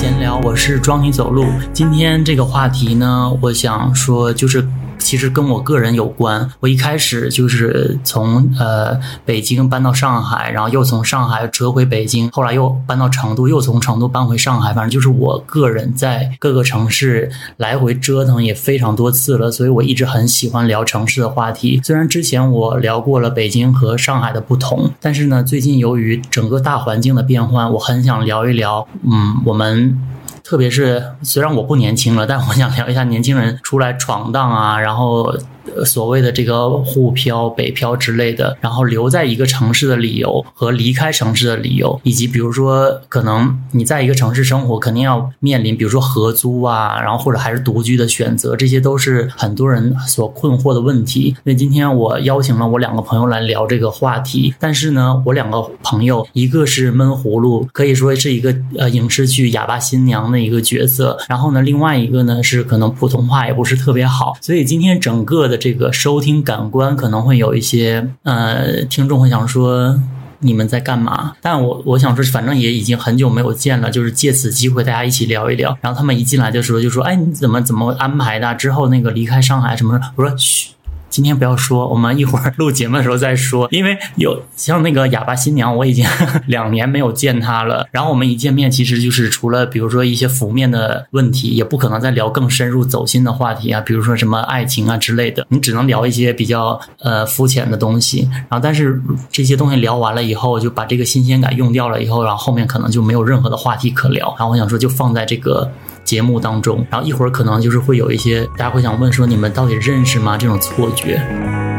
闲聊，我是装你走路。今天这个话题呢，我想说就是。其实跟我个人有关。我一开始就是从呃北京搬到上海，然后又从上海折回北京，后来又搬到成都，又从成都搬回上海。反正就是我个人在各个城市来回折腾也非常多次了，所以我一直很喜欢聊城市的话题。虽然之前我聊过了北京和上海的不同，但是呢，最近由于整个大环境的变换，我很想聊一聊，嗯，我们。特别是虽然我不年轻了，但我想聊一下年轻人出来闯荡啊，然后。所谓的这个沪漂、北漂之类的，然后留在一个城市的理由和离开城市的理由，以及比如说可能你在一个城市生活，肯定要面临比如说合租啊，然后或者还是独居的选择，这些都是很多人所困惑的问题。那今天我邀请了我两个朋友来聊这个话题，但是呢，我两个朋友一个是闷葫芦，可以说是一个呃影视剧哑巴新娘一个角色，然后呢，另外一个呢是可能普通话也不是特别好，所以今天整个的。这个收听感官可能会有一些呃，听众会想说你们在干嘛？但我我想说，反正也已经很久没有见了，就是借此机会大家一起聊一聊。然后他们一进来的时候就说：“哎，你怎么怎么安排的？之后那个离开上海什么？”我说：“嘘。”今天不要说，我们一会儿录节目的时候再说。因为有像那个哑巴新娘，我已经两年没有见她了。然后我们一见面，其实就是除了比如说一些浮面的问题，也不可能再聊更深入走心的话题啊，比如说什么爱情啊之类的。你只能聊一些比较呃肤浅的东西。然后，但是这些东西聊完了以后，就把这个新鲜感用掉了以后，然后后面可能就没有任何的话题可聊。然后我想说，就放在这个。节目当中，然后一会儿可能就是会有一些大家会想问说，你们到底认识吗？这种错觉。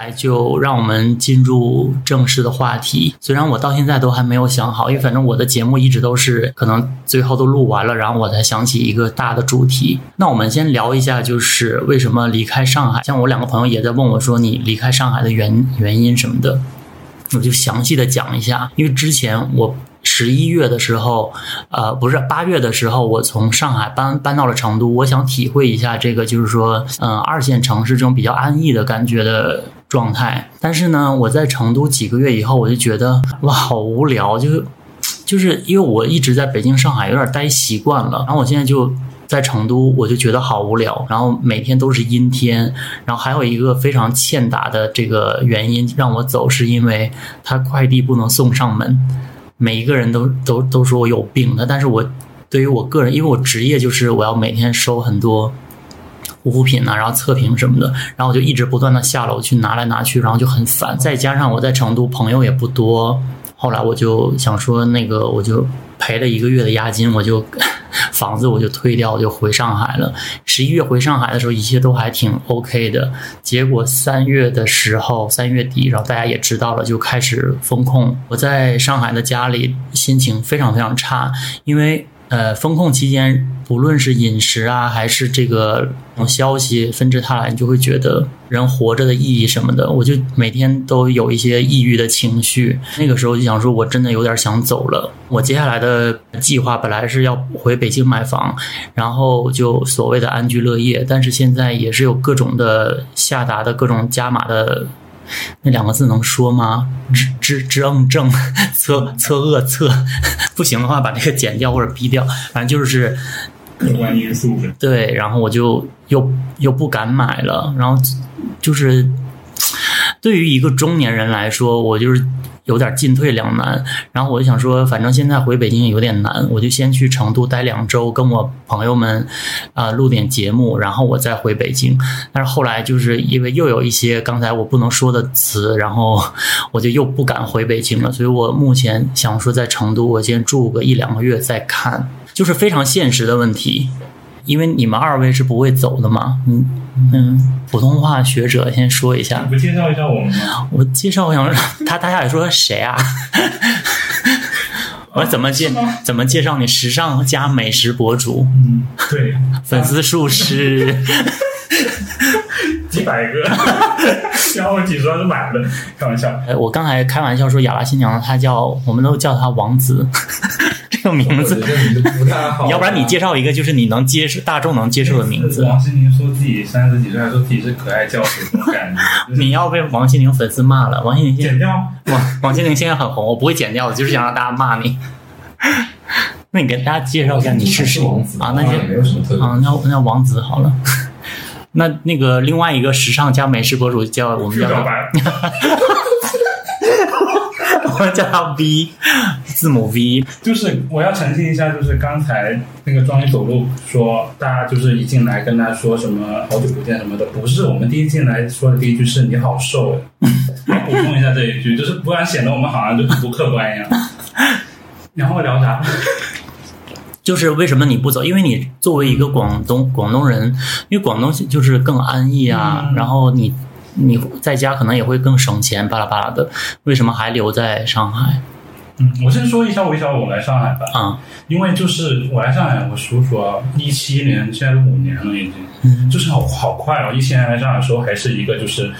来就让我们进入正式的话题。虽然我到现在都还没有想好，因为反正我的节目一直都是可能最后都录完了，然后我才想起一个大的主题。那我们先聊一下，就是为什么离开上海。像我两个朋友也在问我说，你离开上海的原原因什么的，我就详细的讲一下。因为之前我。十一月的时候，呃，不是八月的时候，我从上海搬搬到了成都。我想体会一下这个，就是说，嗯，二线城市这种比较安逸的感觉的状态。但是呢，我在成都几个月以后，我就觉得哇，好无聊，就是就是因为我一直在北京、上海有点待习惯了，然后我现在就在成都，我就觉得好无聊。然后每天都是阴天，然后还有一个非常欠打的这个原因让我走，是因为他快递不能送上门。每一个人都 都都说我有病的，但是我对于我个人，因为我职业就是我要每天收很多护肤品啊，然后测评什么的，然后我就一直不断的下楼去拿来拿去，然后就很烦。再加上我在成都朋友也不多，后来我就想说那个我就赔了一个月的押金，我就。房子我就退掉，我就回上海了。十一月回上海的时候，一切都还挺 OK 的。结果三月的时候，三月底，然后大家也知道了，就开始封控。我在上海的家里，心情非常非常差，因为。呃，封控期间，不论是饮食啊，还是这个消息纷至沓来，你就会觉得人活着的意义什么的，我就每天都有一些抑郁的情绪。那个时候就想说，我真的有点想走了。我接下来的计划本来是要回北京买房，然后就所谓的安居乐业，但是现在也是有各种的下达的各种加码的。那两个字能说吗？知知知嗯正测测恶测，不行的话把这个剪掉或者逼掉，反正就是客观因素。对，然后我就又又不敢买了，然后就是对于一个中年人来说，我就是。有点进退两难，然后我就想说，反正现在回北京也有点难，我就先去成都待两周，跟我朋友们啊录点节目，然后我再回北京。但是后来就是因为又有一些刚才我不能说的词，然后我就又不敢回北京了。所以我目前想说在成都，我先住个一两个月再看，就是非常现实的问题。因为你们二位是不会走的嘛，嗯嗯，普通话学者先说一下，不介绍一下我们吗？我介绍，我想 他大家也说谁啊？我怎么介怎么介绍你？时尚加美食博主，嗯，对，粉丝数是 几百个。然后我几十万是买了，开玩笑。哎，我刚才开玩笑说哑巴新娘，她叫我们都叫她王子 这个名字。我觉得名字不太好。要不然你介绍一个就是你能接受、大众能接受的名字。王心凌说自己三十几岁，还说自己是可爱教主，我感觉。你要被王心凌粉丝骂了。王心凌现剪掉。王王心凌现在很红，我不会剪掉的，就是想让大家骂你。那你给大家介绍一下你是谁啊？那就没有什么特别啊，那那王子好了。那那个另外一个时尚加美食博主叫我们叫他，我们叫他 V 字母 V。就是我要澄清一下，就是刚才那个庄一走路说，大家就是一进来跟他说什么好久不见什么的，不是我们第一进来说的第一句是你好瘦。我补充一下这一句，就是不然显得我们好像就不客观一样。然后聊啥？就是为什么你不走？因为你作为一个广东广东人，因为广东就是更安逸啊，嗯然后你你在家可能也会更省钱，巴拉巴拉的。为什么还留在上海嗯，我先说一下为啥我来上海吧。啊？因为就是我来上海，我数数啊，一七年，现在都五年了已经，嗯就是好好快哦。一七年来上海的时候，还是一个就是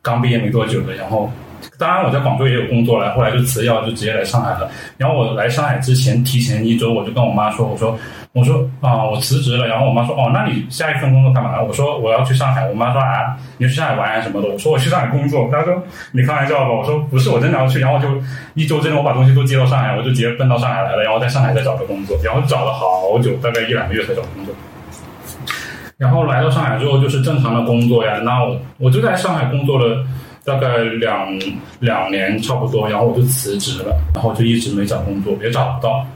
刚毕业没多久的，然后当然我在广州也有工作了，后来就辞掉，就直接来上海了。然后我来上海之前，提前一周我就跟我妈说，我说我说啊、我辞职了。然后我妈说哦，那你下一份工作干嘛？我说我要去上海。我妈说啊，你去上海玩啊什么的。我说我去上海工作。她说你开玩笑吧？我说不是，我真的要去。然后就一周之内我把东西都接到上海，我就直接奔到上海来了。然后在上海再找个工作，然后找了好久，大概一两个月才找工作。然后来到上海之后，就是正常的工作呀。那我我就在上海工作了大概两两年差不多，然后我就辞职了，然后就一直没找工作，也找不到，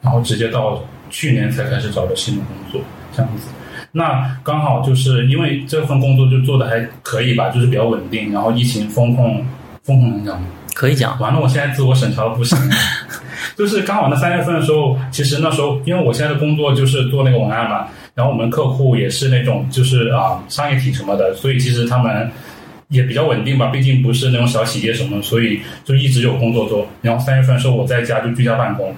然后直接到去年才开始找的新的工作，这样子。那刚好就是因为这份工作就做的还可以吧，就是比较稳定，然后疫情风控风控能讲吗？可以讲，完了，我现在自我审查的不行。就是刚好那三月份的时候，其实那时候因为我现在的工作就是做那个文案嘛，然后我们客户也是那种就是啊、商业体什么的，所以其实他们也比较稳定吧，毕竟不是那种小企业什么，所以就一直有工作做。然后三月份的时候我在家就居家办公，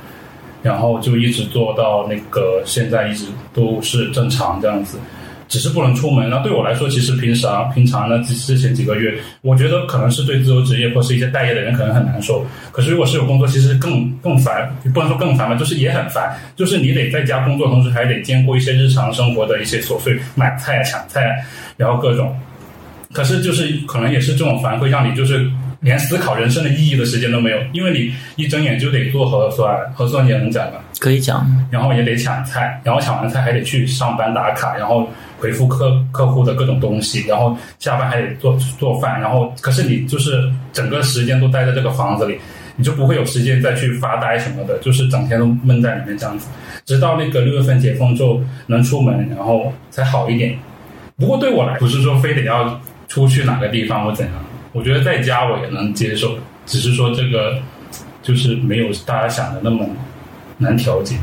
然后就一直做到那个现在一直都是正常这样子。只是不能出门。那对我来说，其实平常平常呢，之之前几个月，我觉得可能是对自由职业或是一些待业的人可能很难受。可是如果是有工作，其实更更烦，不能说更烦吧，就是也很烦。就是你得在家工作，同时还得兼顾一些日常生活的一些琐碎，买菜啊、抢菜啊，然后各种。可是就是可能也是这种烦，会让你就是连思考人生的意义的时间都没有，因为你一睁眼就得做核酸，核酸也能讲嘛。可以讲，然后也得抢菜，然后抢完菜还得去上班打卡，然后回复客客户的各种东西，然后下班还得做做饭，然后可是你就是整个时间都待在这个房子里，你就不会有时间再去发呆什么的，就是整天都闷在里面这样子，直到那个六月份解封之后能出门，然后才好一点。不过对我来，不是说非得要出去哪个地方或怎样，我觉得在家我也能接受，只是说这个就是没有大家想的那么难调节。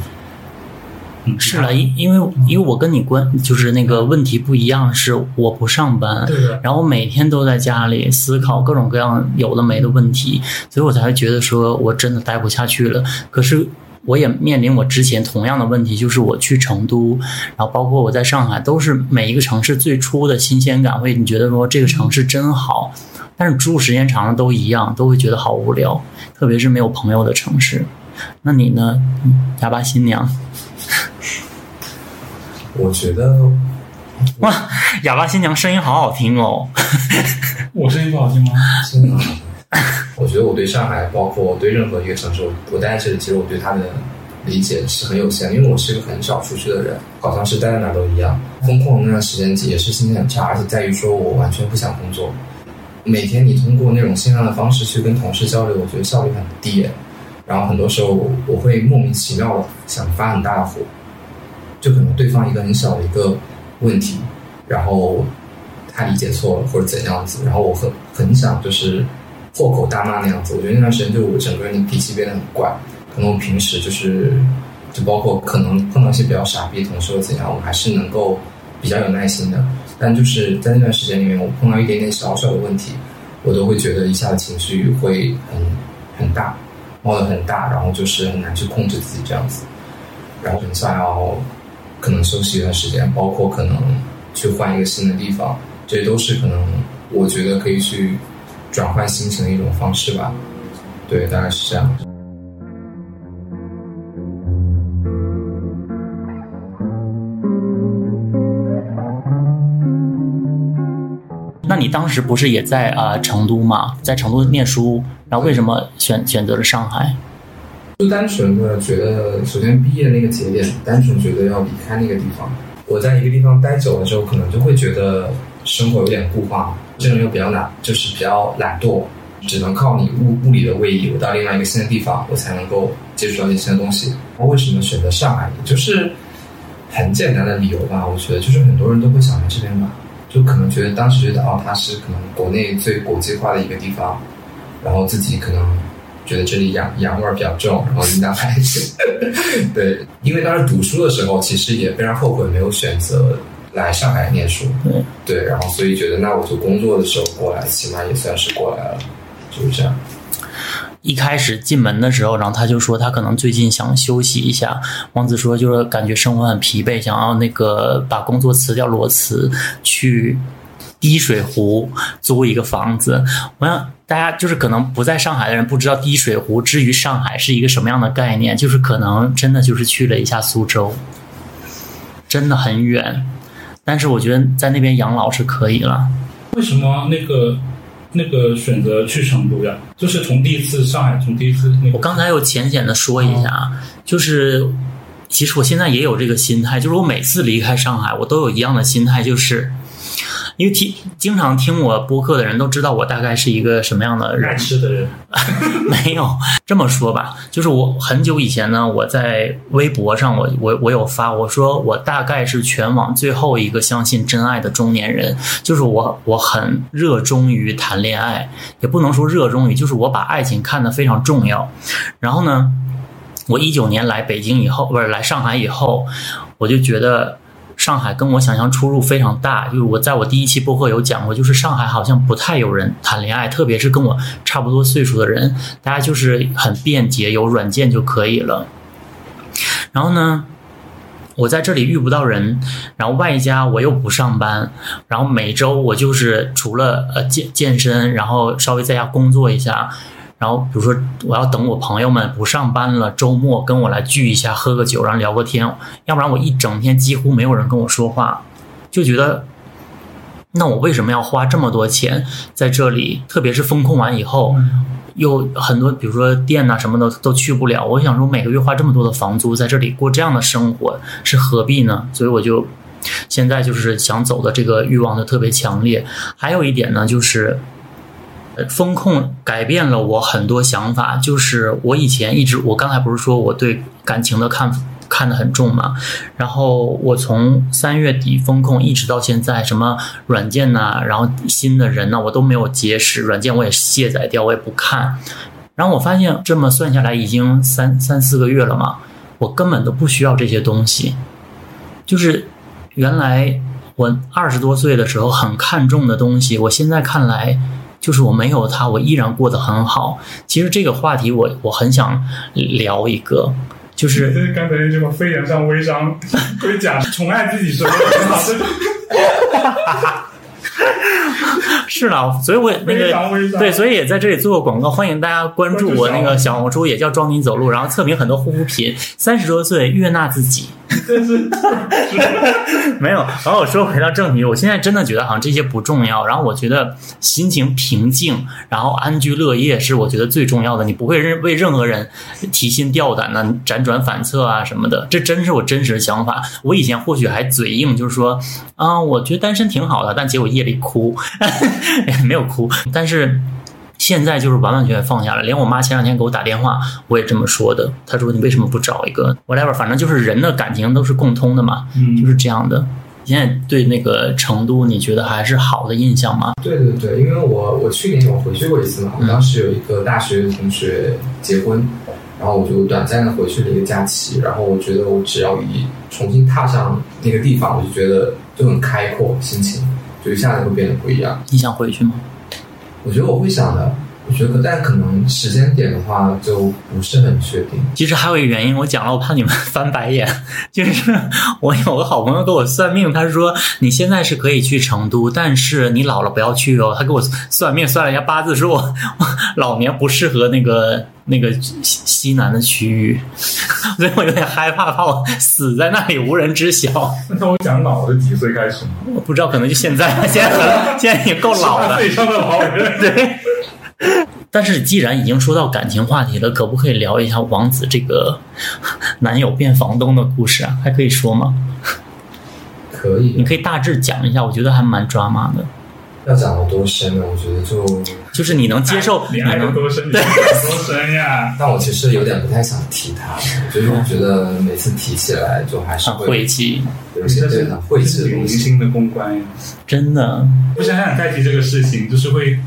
嗯，是了，因因为因为我跟你关就是那个问题不一样，是我不上班，对的，然后每天都在家里思考各种各样有的没的问题，所以我才会觉得说我真的待不下去了。可是我也面临我之前同样的问题，就是我去成都，然后包括我在上海，都是每一个城市最初的新鲜感，会你觉得说这个城市真好，但是住时间长了都一样，都会觉得好无聊，特别是没有朋友的城市。那你呢，哑巴新娘？我觉得哇，哑巴新娘声音好好听哦。我声音不好听吗？真的，我觉得我对上海，包括对任何一个城市，我待在这里，其实我对它的理解是很有限，因为我是一个很少出去的人，好像是待在哪都一样。风控那段时间也是心情很差，而且在于说我完全不想工作。每天你通过那种线上的方式去跟同事交流，我觉得效率很低。然后很多时候我会莫名其妙的想发很大的火，就可能对方一个很小的一个问题，然后他理解错了或者怎样子，然后我很很想就是破口大骂那样子。我觉得那段时间就我整个人的脾气变得很怪，可能我平时就是就包括可能碰到一些比较傻逼的同事或怎样，我还是能够比较有耐心的。但就是在那段时间里面，我碰到一点点小小的问题，我都会觉得一下子情绪会很很大，冒得很大，然后就是很难去控制自己这样子，然后很想要可能休息一段时间，包括可能去换一个新的地方，这些都是可能我觉得可以去转换心情的一种方式吧。对，大概是这样。那你当时不是也在啊、呃成都嘛，在成都念书，然后为什么选选择了上海？就单纯的觉得，首先毕业那个节点，单纯觉得要离开那个地方。我在一个地方待久了之后，可能就会觉得生活有点固化，这人又比较懒，就是比较懒惰，只能靠你物物理的位移，我到另外一个新的地方，我才能够接触到一些新的东西。我为什么选择上海？就是很简单的理由吧，我觉得就是很多人都会想来这边吧，就可能觉得当时觉得哦，它是可能国内最国际化的一个地方，然后自己可能觉得这里洋洋味儿比较重，然后云南还是 对，因为当时读书的时候，其实也非常后悔没有选择来上海念书，对对，然后所以觉得那我就工作的时候过来，起码也算是过来了，就是这样。一开始进门的时候，然后他就说他可能最近想休息一下。王子说就是感觉生活很疲惫，想要那个把工作辞掉裸辞，去滴水湖租一个房子。我想大家就是可能不在上海的人不知道滴水湖之于上海是一个什么样的概念，就是可能真的就是去了一下苏州，真的很远。但是我觉得在那边养老是可以了。为什么那个那个选择去成都呀？就是从第一次上海，从第一次那个我刚才有浅显的说一下，啊，就是其实我现在也有这个心态，就是我每次离开上海，我都有一样的心态，就是因为听经常听我播客的人都知道我大概是一个什么样的爱人，吃的人，没有这么说吧，就是我很久以前呢，我在微博上我我我有发，我说我大概是全网最后一个相信真爱的中年人，就是我我很热衷于谈恋爱，也不能说热衷于，就是我把爱情看得非常重要。然后呢，我一九年来北京以后，不是来上海以后，我就觉得。上海跟我想象出入非常大，就是我在我第一期播客有讲过，就是上海好像不太有人谈恋爱，特别是跟我差不多岁数的人，大家就是很便捷，有软件就可以了。然后呢，我在这里遇不到人，然后外加我又不上班，然后每周我就是除了呃健健身，然后稍微在家工作一下，然后比如说我要等我朋友们不上班了，周末跟我来聚一下，喝个酒，然后聊个天，要不然我一整天几乎没有人跟我说话，就觉得。那我为什么要花这么多钱在这里？特别是风控完以后，又很多，比如说店呐、什么的都去不了。我想说，每个月花这么多的房租在这里过这样的生活，是何必呢？所以我就现在就是想走的这个欲望就特别强烈。还有一点呢，就是。风控改变了我很多想法，就是我以前一直，我刚才不是说我对感情的看看得很重嘛，然后我从三月底风控一直到现在，什么软件呐、然后新的人呐、我都没有结识，软件我也卸载掉，我也不看。然后我发现这么算下来已经三三四个月了嘛，我根本都不需要这些东西。就是原来我二十多岁的时候很看重的东西，我现在看来就是我没有他，我依然过得很好。其实这个话题我我很想聊一个，就是刚才那句话“飞扬上微商”，龟甲宠爱自己是很好，这 是是的，所以我也那个。对，所以也在这里做个广告，欢迎大家关注我那个小红书，也叫装你走路，然后测评很多护肤品。三十多岁悦纳自己，真是 没有。然后我说回到正题，我现在真的觉得好像这些不重要。然后我觉得心情平静，然后安居乐业是我觉得最重要的。你不会任为任何人提心吊胆的、辗转反侧啊什么的。这真是我真实的想法。我以前或许还嘴硬，就是说啊，我觉得单身挺好的，但结果夜里哭，没有哭，但是。现在就是完完全全放下了，连我妈前两天给我打电话，我也这么说的。她说：“你为什么不找一个 whatever？反正就是人的感情都是共通的嘛，嗯就是这样的。”现在对那个成都，你觉得还是好的印象吗？对对对，因为我我去年我回去过一次嘛，我当时有一个大学同学结婚，然后我就短暂的回去了一个假期，然后我觉得我只要一重新踏上那个地方，我就觉得就很开阔，心情就一下子会变得不一样。你想回去吗？我觉得我会想的，我觉得，但可能时间点的话就不是很确定。其实还有一个原因，我讲了，我怕你们 翻白眼。就是我有个好朋友给我算命，他说你现在是可以去成都，但是你老了不要去哦。他给我算命算了一下八字，说我我老年不适合那个那个西西南的区域，所以我有点害怕，怕我死在那里无人知晓。那我讲老是几岁开始吗？我不知道，可能就现在，现在很 现在也够老了。岁以上的老人，对。但是既然已经说到感情话题了，可不可以聊一下王子这个男友变房东的故事啊？还可以说吗？可以，你可以大致讲一下，我觉得还蛮抓马的。要讲到多深呢？我觉得就就是你能接受，你爱有多深，对多深呀？但我其实有点不太想提他，就是我觉得每次提起来就还是很晦气，有些对很晦气的明星的公关呀，真的。不想想再提这个事情，就是会。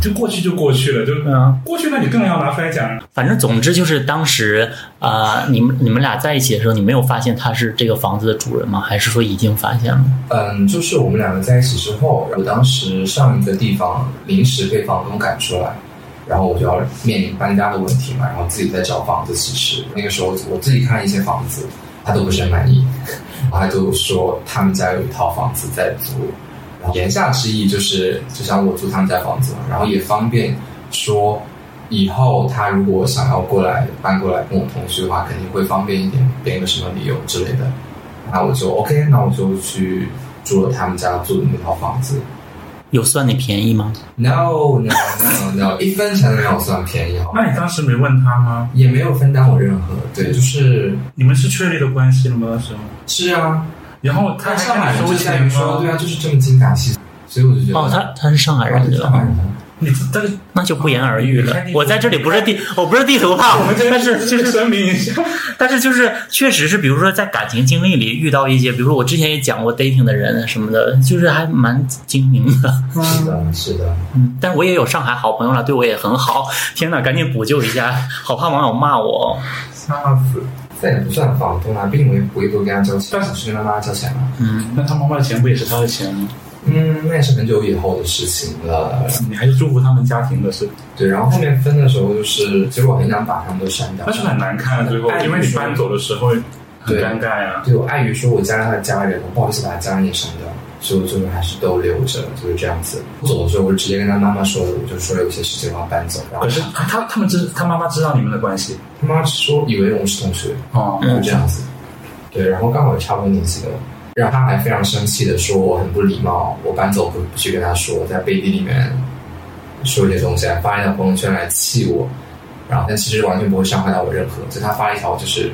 就过去就过去了，就嗯，过去那你更要拿出来讲。反正总之就是当时啊，你们你们俩在一起的时候，你没有发现他是这个房子的主人吗？还是说已经发现了？嗯，就是我们两个在一起之后，我当时上一个地方临时被房东赶出来，然后我就要面临搬家的问题嘛，然后自己在找房子。其实那个时候我自己看一些房子，他都不是很满意，他就说他们家有一套房子在租。言下之意就是，就像我租他们家房子嘛，然后也方便说，以后他如果想要过来搬过来跟我同居的话，肯定会方便一点，编个什么理由之类的。那我就 OK，那我就去住了他们家住的那套房子。有算你便宜吗？No No No No，一分钱都没有算便宜。那你当时没问他吗？也没有分担我任何。对，就是你们是确立的关系了吗？那时候是啊。然后他上海人就在于说，对啊，就是这么精打细算，所以我就觉得哦，他他是上海人，上海人，你这个那就不言而喻了。我在这里不是地，我不是地图炮，但是就是声明一下，但是就是确实是，比如说在感情经历里遇到一些，比如说我之前也讲过 dating 的人什么的，就是还蛮精明的。是的，是的，嗯，但我也有上海好朋友了，对我也很好。天哪，赶紧补救一下，好怕网友骂我。吓死！这也不算房东啊，毕竟我也不会多跟他交钱，但是是跟他妈妈交钱嘛。嗯，那他妈妈的钱不也是他的钱吗？嗯，那也是很久以后的事情了。你还是祝福他们家庭的事。对，然后后面分的时候，就是其实我很想把他们都删掉，但是很难看，最后因为你搬走的时候很尴尬呀。对我碍于说我加了他的家人，我不好意思把他家人也删掉。所以我最后还是都留着，就是这样子。走的时候，我就直接跟他妈妈说了，我就说有些事情我要搬走。可是他他们知他妈妈知道你们的关系，他妈说以为我们是同学哦，就这样子。对，然后刚好也差不多年纪了，然后他还非常生气的说我很不礼貌，我搬走不不去跟他说，在背地里面说一些东西，还发一条朋友圈来气我。然后但其实完全不会伤害到我任何，就他发一条就是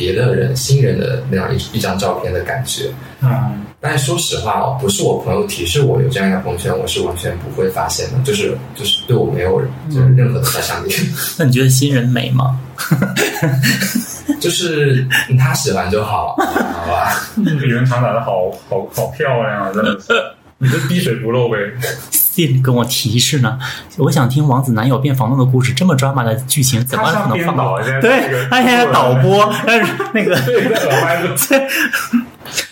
别的人新人的那样一一张照片的感觉。嗯。但是说实话哦，不是我朋友提示我有这样一个朋友圈，我是完全不会发现的，就是就是对我没有就是任何的杀伤力。那你觉得新人美吗？就是他喜欢就好，好吧？李元长长得好好好漂亮啊，真的是，你就滴水不漏呗。信跟我提示呢，我想听王子男友变房东的故事，这么抓马的剧情怎么可能放到？对，他现在导播，但是那个对对。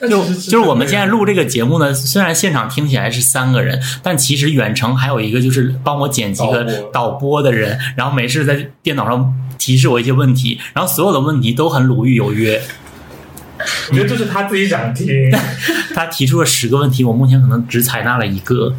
就就是我们现在录这个节目呢，虽然现场听起来是三个人，但其实远程还有一个就是帮我剪辑的导播的人，然后没事在电脑上提示我一些问题，然后所有的问题都很鲁豫有约。我觉得这是他自己想听。他提出了十个问题，我目前可能只采纳了一个。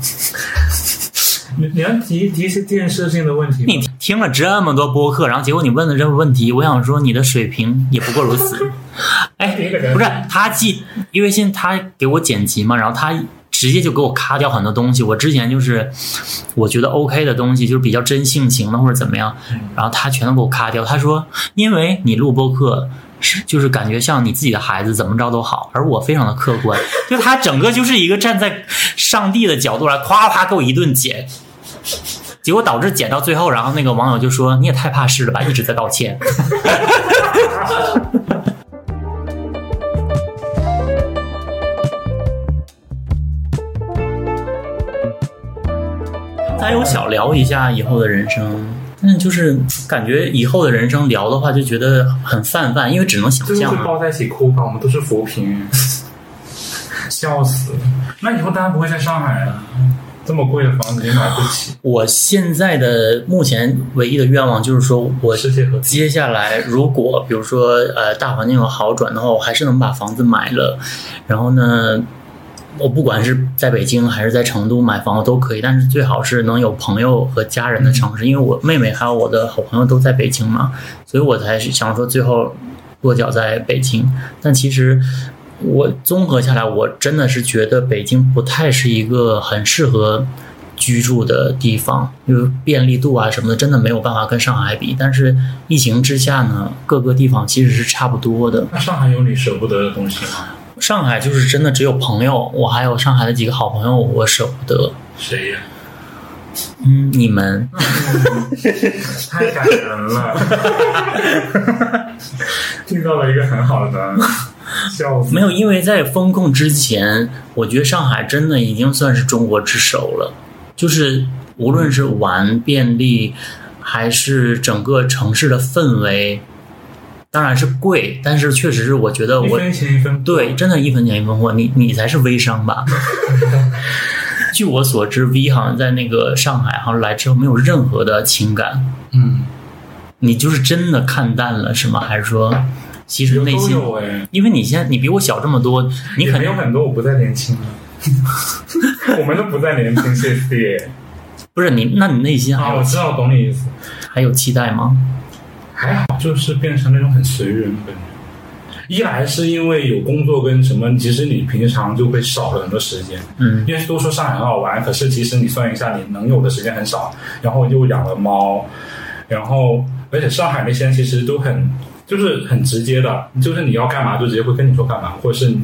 你你要提提一些建设性的问题。你听了这么多播客，然后结果你问的这个问题，我想说你的水平也不过如此。哎，不是他记，因为现在他给我剪辑嘛，然后他直接就给我咔掉很多东西。我之前就是我觉得 OK 的东西，就是比较真性情的或者怎么样，然后他全都给我咔掉。他说，因为你录播客就是感觉像你自己的孩子，怎么着都好，而我非常的客观，就他整个就是一个站在上帝的角度来夸夸给我一顿剪，结果导致剪到最后，然后那个网友就说你也太怕事了吧，一直在道歉。还有小聊一下以后的人生，但就是感觉以后的人生聊的话，就觉得很泛泛，因为只能想象。会抱在一起哭吧？我们都是扶贫，笑死！那以后当然不会在上海了。这么贵的房子也买不起，我现在的目前唯一的愿望就是说，我接下来如果比如说呃大环境有好转的话，我还是能把房子买了，然后呢，我不管是在北京还是在成都买房都可以，但是最好是能有朋友和家人的城市，因为我妹妹还有我的好朋友都在北京嘛，所以我才是想说最后落脚在北京，但其实。我综合下来，我真的是觉得北京不太是一个很适合居住的地方，因为便利度啊什么的，真的没有办法跟上海比。但是疫情之下呢，各个地方其实是差不多的。那上海有你舍不得的东西吗？上海就是真的只有朋友，我还有上海的几个好朋友，我舍不得。谁呀？嗯，你们。太感人了，听到了一个很好的 笑。没有，因为在风控之前，我觉得上海真的已经算是中国之首了。就是无论是玩便利，还是整个城市的氛围，当然是贵，但是确实是我觉得我一分钱一分对，真的，一分钱一分货。你你才是微商吧？据我所知，V 好像在那个上海，好像来之后没有任何的情感。嗯，你就是真的看淡了是吗？还是说？其实内心，因为你现在你比我小这么多，你肯定有很多我不再年轻了。我们都不再年轻，谢谢。不是你，那你内心啊，我知道，懂你意思。还有期待吗？还好，就是变成那种很随缘的感觉。一来是因为有工作跟什么，其实你平常就会少了很多时间。嗯。因为都说上海很好玩，可是其实你算一下，你能有的时间很少。然后又养了猫，然后而且上海那些其实都很。就是很直接的，就是你要干嘛就直接会跟你说干嘛，或者是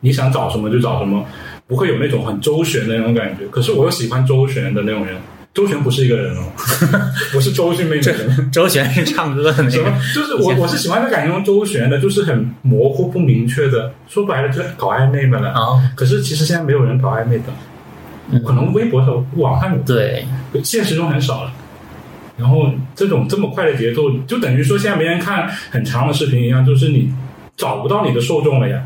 你想找什么就找什么，不会有那种很周旋的那种感觉。可是我又喜欢周旋的那种人，周旋不是一个人哦，不是周迅妹妹，周旋是唱歌的那个。就是我我是喜欢的感觉中周旋的，就是很模糊不明确的，说白了就是搞暧昧嘛了。啊，可是其实现在没有人搞暧昧的，可能微博上、网上有，对，现实中很少了。然后这种这么快的节奏，就等于说现在没人看很长的视频一样，就是你找不到你的受众了呀。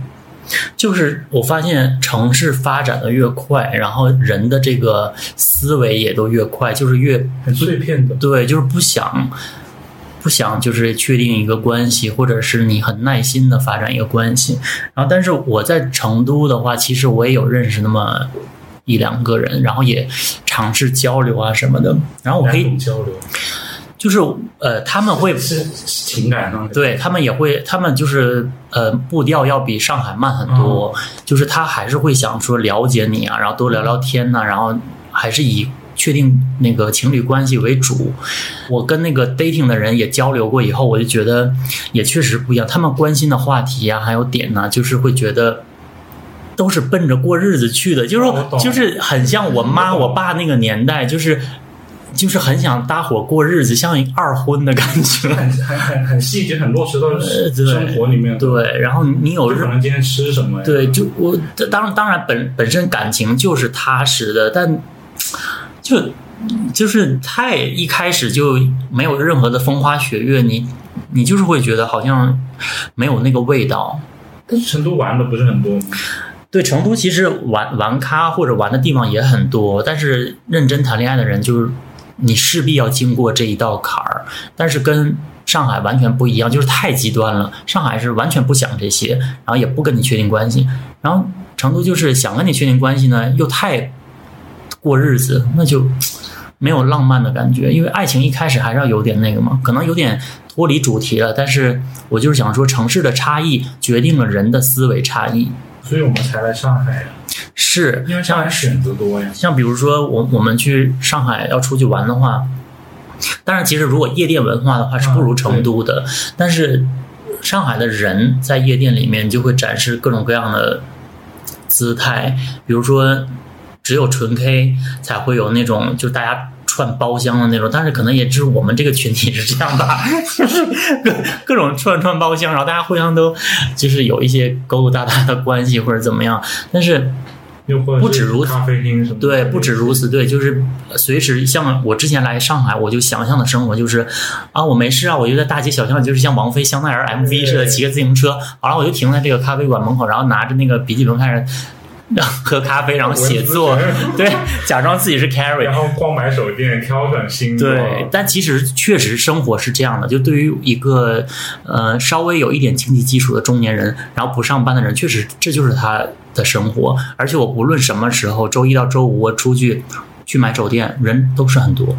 就是我发现城市发展的越快，然后人的这个思维也都越快，就是越很碎片的。对，就是不想不想就是确定一个关系，或者是你很耐心的发展一个关系。然后，但是我在成都的话，其实我也有认识那么。一两个人，然后也尝试交流啊什么的，然后我可以交流，就是呃，他们会是情感上，对他们也会，他们就是呃，步调要比上海慢很多，就是他还是会想说了解你啊，然后多聊聊天呐，然后还是以确定那个情侣关系为主。我跟那个 dating 的人也交流过以后，我就觉得也确实不一样，他们关心的话题啊，还有点呢，就是会觉得。都是奔着过日子去的，就是说，就是很像我妈我爸那个年代，就是就是很想搭伙过日子，像二婚的感觉，很很很很细节，很落实到生活里面。对，然后你有可能今天吃什么？对，就我当当然本本身感情就是踏实的，但就就是太一开始就没有任何的风花雪月，你你就是会觉得好像没有那个味道。但是成都玩的不是很多。对成都其实玩玩咖或者玩的地方也很多，但是认真谈恋爱的人就是你势必要经过这一道坎儿。但是跟上海完全不一样，就是太极端了。上海是完全不想这些，然后也不跟你确定关系。然后成都就是想跟你确定关系呢，又太过日子，那就没有浪漫的感觉。因为爱情一开始还是要有点那个嘛，可能有点脱离主题了。但是我就是想说，城市的差异决定了人的思维差异。所以我们才来上海呀，是因为上海选择多呀。像比如说，我我们去上海要出去玩的话，当然其实如果夜店文化的话是不如成都的，但是上海的人在夜店里面就会展示各种各样的姿态，比如说只有纯 K 才会有那种就大家。串包厢的那种，但是可能也只是我们这个群体是这样吧，就是各各种串串包厢，然后大家互相都就是有一些勾勾搭搭的关系或者怎么样，但是不止如此，咖啡厅什么对，不止如此，对，就是随时像我之前来上海，我就想象的生活就是啊，我没事啊，我就在大街小巷，就是像王菲香奈儿 MV 似的，骑个自行车，好了，我就停在这个咖啡馆门口，然后拿着那个笔记本开始。喝咖啡，然后写作，对，假装自己是 Carrie，然后光买手店，挑选新装。对，但其实确实生活是这样的。就对于一个呃稍微有一点经济基础的中年人，然后不上班的人，确实这就是他的生活。而且我不论什么时候，周一到周五我出去去买手店，人都是很多。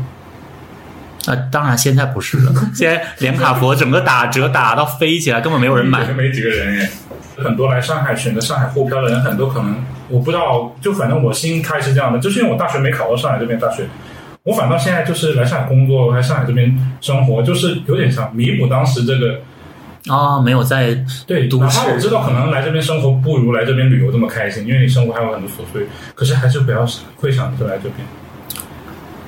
啊，当然现在不是了，现在连卡佛整个打折打到飞起来，根本没有人买。没几个人耶。很多来上海选择上海沪漂的人，很多可能我不知道，就反正我心态是这样的，就是因为我大学没考到上海这边大学，我反倒现在就是来上海工作，来上海这边生活，就是有点想弥补当时这个啊，没有在对，都哪怕我知道可能来这边生活不如来这边旅游这么开心，因为你生活还有很多琐碎，可是还是不要会想着来这边。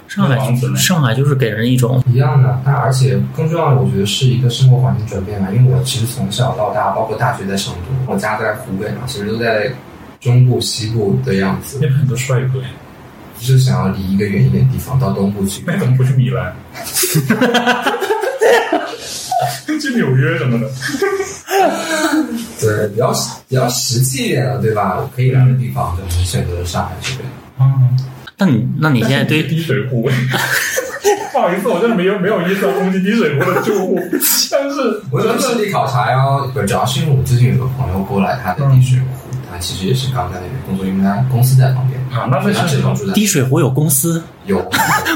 上海房子呢上海就是给人一种一样的，但而且更重要的，我觉得是一个生活环境转变吧。因为我其实从小到大，包括大学在成都，我家在湖北嘛，其实都在中部、西部的样子那，边很多帅哥，就是想要离一个远一点的地方，到东部去。那怎么不去米兰？去纽约什么的？对，比较比较实际一点的，对吧？可以来的地方，就是选择上海这边。嗯，那你那你现在对滴水湖，不好意思，我真的没有没有意思要攻击滴水湖的住户，但是我有实地考察呀，不主要是因为我最近有个朋友过来，他在滴水湖，他其实也是刚在那边工作，因为他公司在旁边。啊，那他那是滴水湖有公司？有，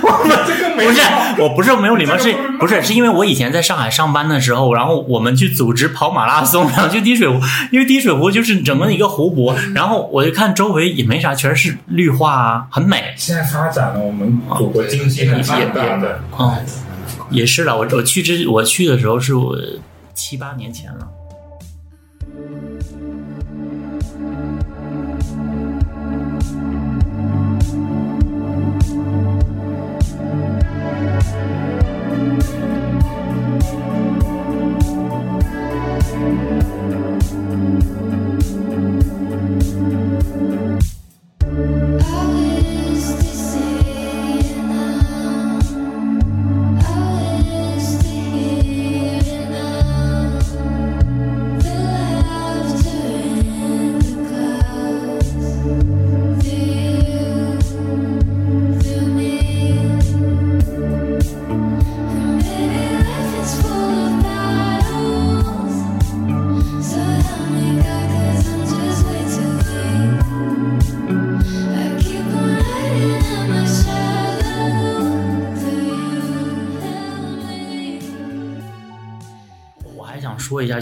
我们这个没不是，我不是没有礼貌，是不不是是因为我以前在上海上班的时候，然后我们去组织跑马拉松，然后去滴水湖，因为滴水湖就是整个一个湖泊，然后我就看周围也没啥，全是绿化啊，很美。现在发展了，我们祖国经济很发达的。哦也是了，我我去之我去的时候是我七八年前了。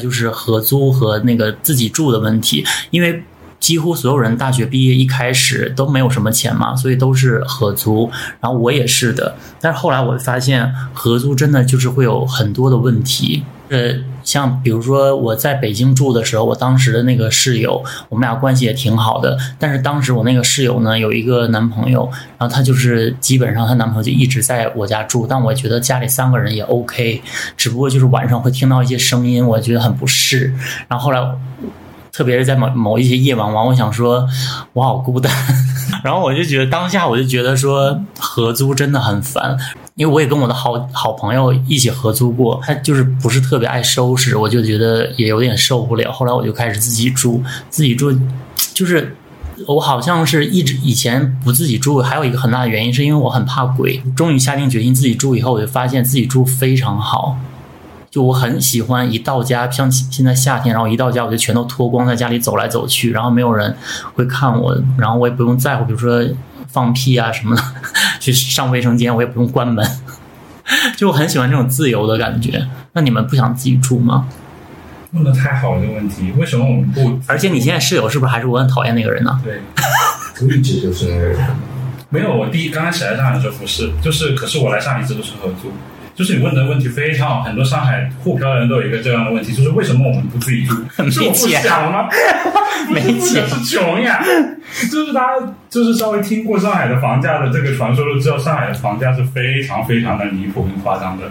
就是合租和那个自己住的问题，因为几乎所有人大学毕业一开始都没有什么钱嘛，所以都是合租。然后我也是的，但是后来我发现合租真的就是会有很多的问题。呃，像比如说我在北京住的时候，我当时的那个室友，我们俩关系也挺好的。但是当时我那个室友呢有一个男朋友，然后她就是基本上她男朋友就一直在我家住，但我觉得家里三个人也 OK，只不过就是晚上会听到一些声音，我觉得很不适。然后后来，特别是在某某一些夜晚，晚我想说，我好孤单。然后我就觉得当下我就觉得说合租真的很烦，因为我也跟我的好好朋友一起合租过，他就是不是特别爱收拾，我就觉得也有点受不了。后来我就开始自己住，自己住就是。我好像是一直以前不自己住，还有一个很大的原因是因为我很怕鬼。终于下定决心自己住以后，我就发现自己住非常好。就我很喜欢一到家，像现在夏天，然后一到家我就全都脱光，在家里走来走去，然后没有人会看我，然后我也不用在乎，比如说放屁啊什么的，去上卫生间我也不用关门，就我很喜欢这种自由的感觉。那你们不想自己住吗？问的太好了，这个问题，为什么我们不？而且你现在室友是不是还是我很讨厌那个人呢？对，我一直就是那个人。没有，我第一刚开始来上海的时候不是，就是，可是我来上海一直都是合租。就是你问的问题非常好，很多上海沪漂的人都有一个这样的问题，就是为什么我们不自己住？是我不想吗？没钱是穷呀。就是大家就是稍微听过上海的房价的这个传说，都知道上海的房价是非常非常的离谱跟夸张的，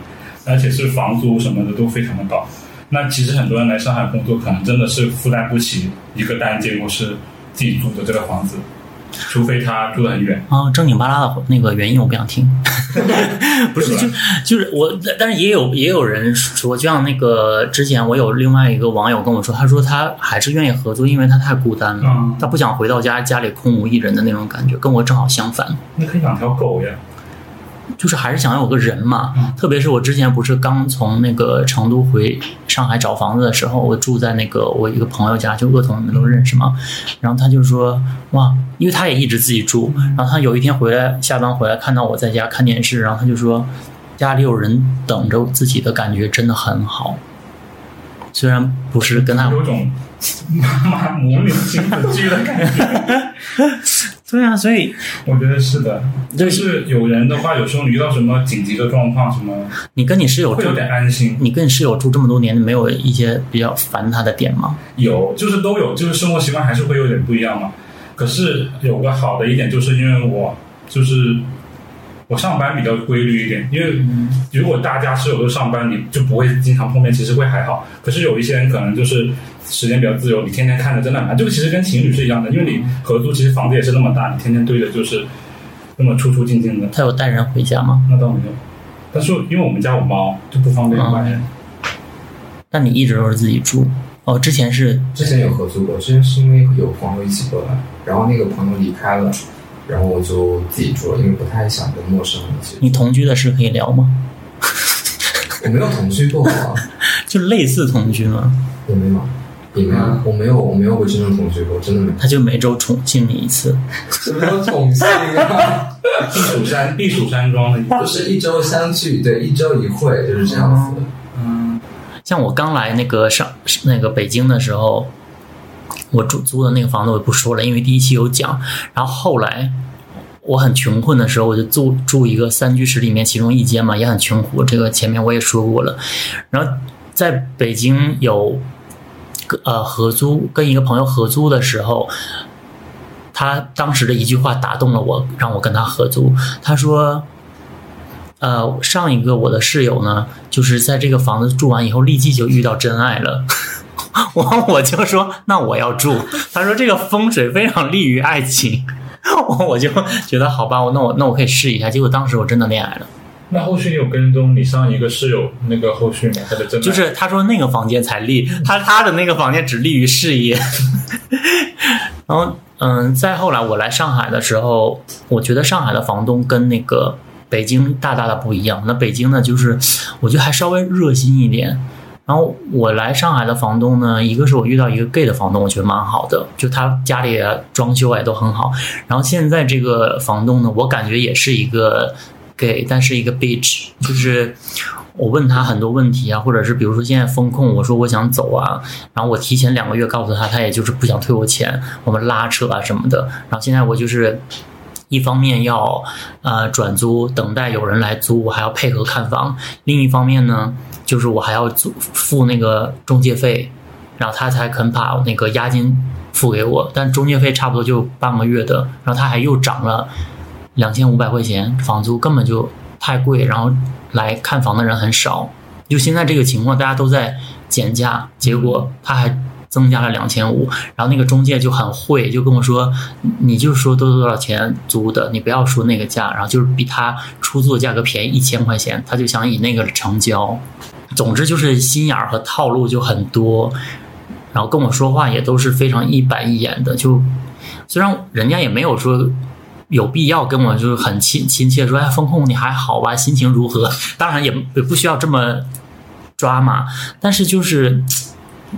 而且是房租什么的都非常的高。那其实很多人来上海工作，可能真的是负担不起一个单间或是自己住的这个房子。除非他住得很远。啊，正经巴拉的那个原因我不想听，不是就就是我，但是也有也有人说，就像那个之前我有另外一个网友跟我说，他说他还是愿意合租，因为他太孤单了，嗯他不想回到家家里空无一人的那种感觉，跟我正好相反，那可以养条狗呀。就是还是想要有个人嘛。嗯特别是我之前不是刚从那个成都回上海找房子的时候，我住在那个我一个朋友家，就鄂总你们都认识嘛。然后他就说哇，因为他也一直自己住，然后他有一天回来下班回来看到我在家看电视，然后他就说家里有人等着自己的感觉真的很好。虽然不是跟他有种妈妈母女亲子剧的感觉。对啊，所以我觉得是的，就是有人的话，有时候你遇到什么紧急的状况，什么你跟你室友住会有，点安心。你跟你室友住这么多年，没有一些比较烦他的点吗？有，就是都有，就是生活习惯还是会有点不一样嘛。可是有个好的一点，就是因为我就是我上班比较规律一点，因为如果大家室友都上班，你就不会经常碰面，其实会还好。可是有一些人可能就是时间比较自由，你天天看着真的很难。这个其实跟情侣是一样的，因为你合租，其实房子也是那么大，你天天对着就是那么出出进进的，他有带人回家吗？那倒没有。但是因为我们家有猫，就不方便外人。但你一直都是自己住哦？之前是之前有合租过，之前是因为有朋友一起过来，然后那个朋友离开了，然后我就自己住了，因为不太想跟陌生人。你同居的事可以聊吗？我没有同居过啊，就类似同居吗？也没有，也没有，我没有，我没有过真正同居过，真的没有。他就每周宠幸你一次，什么叫宠幸啊？避暑山避暑山庄的意思。不是一周相聚，对，一周一会，就是这样子。嗯，像我刚来那个上那个北京的时候，我租租的那个房子我就不说了，因为第一期有讲。然后后来我很穷困的时候，我就住住一个三居室里面其中一间嘛，也很穷苦。这个前面我也说过了。然后在北京有呃合租，跟一个朋友合租的时候。他当时的一句话打动了我，让我跟他合租。他说：“呃，上一个我的室友呢，就是在这个房子住完以后，立即就遇到真爱了。我 我就说，那我要住。他说这个风水非常利于爱情，我我就觉得好吧，我那我那我可以试一下。结果当时我真的恋爱了，那后续你有跟踪你上一个室友那个后续吗？他的真就是他说那个房间才利，他他的那个房间只利于事业。然后嗯，再后来我来上海的时候，我觉得上海的房东跟那个北京大大的不一样。那北京呢，就是我觉得还稍微热心一点。然后我来上海的房东呢，一个是我遇到一个 gay 的房东，我觉得蛮好的，就他家里装修也都很好。然后现在这个房东呢，我感觉也是一个 gay，但是一个 bitch，就是我问他很多问题啊，或者是比如说现在风控，我说我想走啊，然后我提前两个月告诉他，他也就是不想退我钱，我们拉扯啊什么的。然后现在我就是。一方面要呃转租，等待有人来租，我还要配合看房；另一方面呢，就是我还要租付那个中介费，然后他才肯把那个押金付给我。但中介费差不多就半个月的，然后他还又涨了两千五百块钱，房租根本就太贵，然后来看房的人很少。就现在这个情况，大家都在减价，结果他还增加了两千五，然后那个中介就很会，就跟我说，你就说多多少钱租的，你不要说那个价，然后就是比他出租的价格便宜一千块钱，他就想以那个成交。总之就是心眼儿和套路就很多，然后跟我说话也都是非常一板一眼的，就虽然人家也没有说。有必要跟我就是很亲亲切说，哎，风控你还好吧？心情如何？当然也也不需要这么抓嘛，但是就是，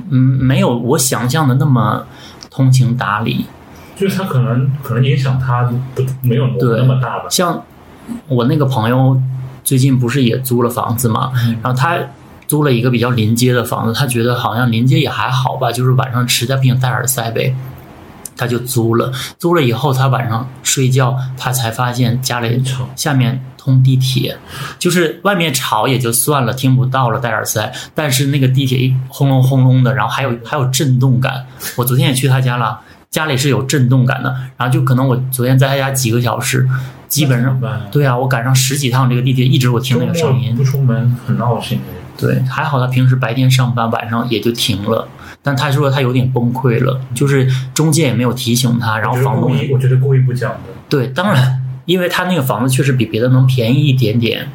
嗯，没有我想象的那么通情达理。就是他可能可能影响他不没有对那么大吧。像我那个朋友最近不是也租了房子嘛，然后他租了一个比较临街的房子，他觉得好像临街也还好吧，就是晚上实在不行戴耳塞呗。他就租了，租了以后，他晚上睡觉，他才发现家里下面通地铁，就是外面吵也就算了，听不到了，戴耳塞，但是那个地铁一轰隆轰隆的，然后还有还有震动感。我昨天也去他家了，家里是有震动感的，然后就可能我昨天在他家几个小时，基本上对啊，我赶上十几趟这个地铁，一直我听那个声音不，出门很闹心的。对，还好他平时白天上班，晚上也就停了。但他说他有点崩溃了，就是中介也没有提醒他，然后房东故意，我觉得故意不讲的。对，当然，因为他那个房子确实比别的能便宜一点点。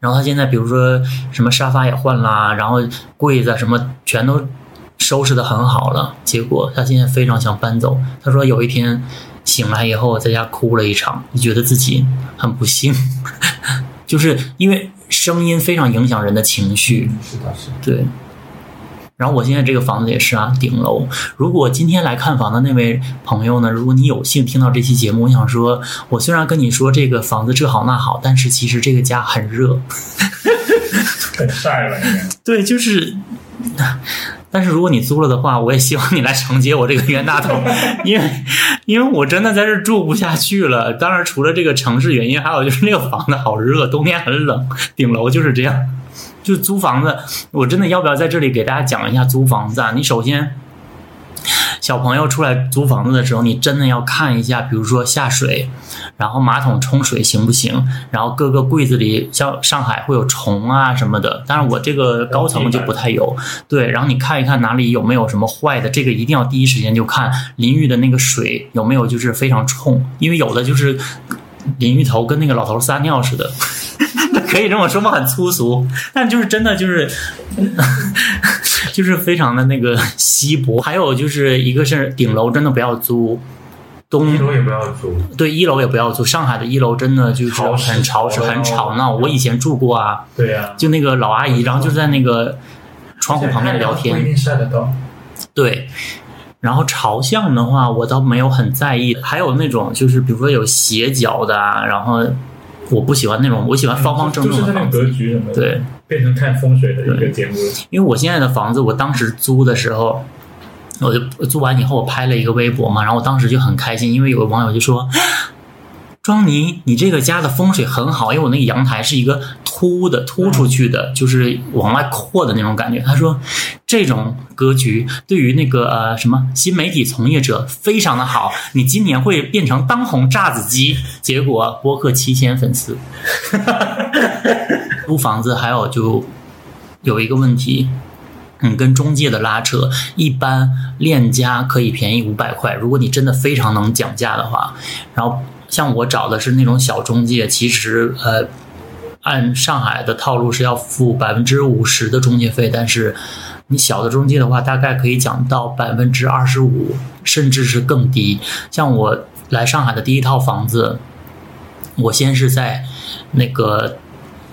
然后他现在比如说什么沙发也换啦，然后柜子啊什么全都收拾的很好了，结果他现在非常想搬走。他说有一天醒来以后在家哭了一场，就觉得自己很不幸，就是因为声音非常影响人的情绪。是的，是的。对。然后我现在这个房子也是啊，顶楼。如果今天来看房的那位朋友呢，如果你有幸听到这期节目，我想说，我虽然跟你说这个房子这好那好，但是其实这个家很热。很晒了，对，就是。但是如果你租了的话，我也希望你来承接我这个冤大头，因为因为我真的在这住不下去了。当然，除了这个城市原因，还有就是那个房子好热，冬天很冷，顶楼就是这样。就租房子，我真的要不要在这里给大家讲一下租房子啊？你首先，小朋友出来租房子的时候，你真的要看一下，比如说下水，然后马桶冲水行不行？然后各个柜子里，像上海会有虫啊什么的，但是我这个高层就不太有。对，然后你看一看哪里有没有什么坏的，这个一定要第一时间就看淋浴的那个水有没有就是非常冲，因为有的就是淋浴头跟那个老头撒尿似的。可以这么说吗？很粗俗，但就是真的就是，就是非常的那个稀薄。还有就是一个是顶楼真的不要租，东一楼也不要租，对一楼也不要租。上海的一楼真的就是很潮湿、吵很吵闹。我以前住过啊，对呀、就那个老阿姨，然后就在那个窗户旁边聊不一天，定晒得到。对。然后朝向的话，我倒没有很在意。还有那种就是比如说有斜角的啊，然后我不喜欢那种，我喜欢方方正正的。格局什么的，对，变成看风水的一个节目了。因为我现在的房子，我当时租的时候，我就租完以后，我拍了一个微博嘛，然后我当时就很开心，因为有个网友就说：“庄尼，你这个家的风水很好，因为我那个阳台是一个凸的、凸出去的，就是往外扩的那种感觉。”他说：“这种格局对于那个呃什么新媒体从业者非常的好，你今年会变成当红炸子鸡。”结果播客七千粉丝。租房子还有就有一个问题，嗯，跟中介的拉扯，一般链家可以便宜五百块，如果你真的非常能讲价的话，然后像我找的是那种小中介，其实呃。按上海的套路是要付百分之五十的中介费，但是你小的中介的话，大概可以讲到百分之二十五，甚至是更低。像我来上海的第一套房子，我先是在那个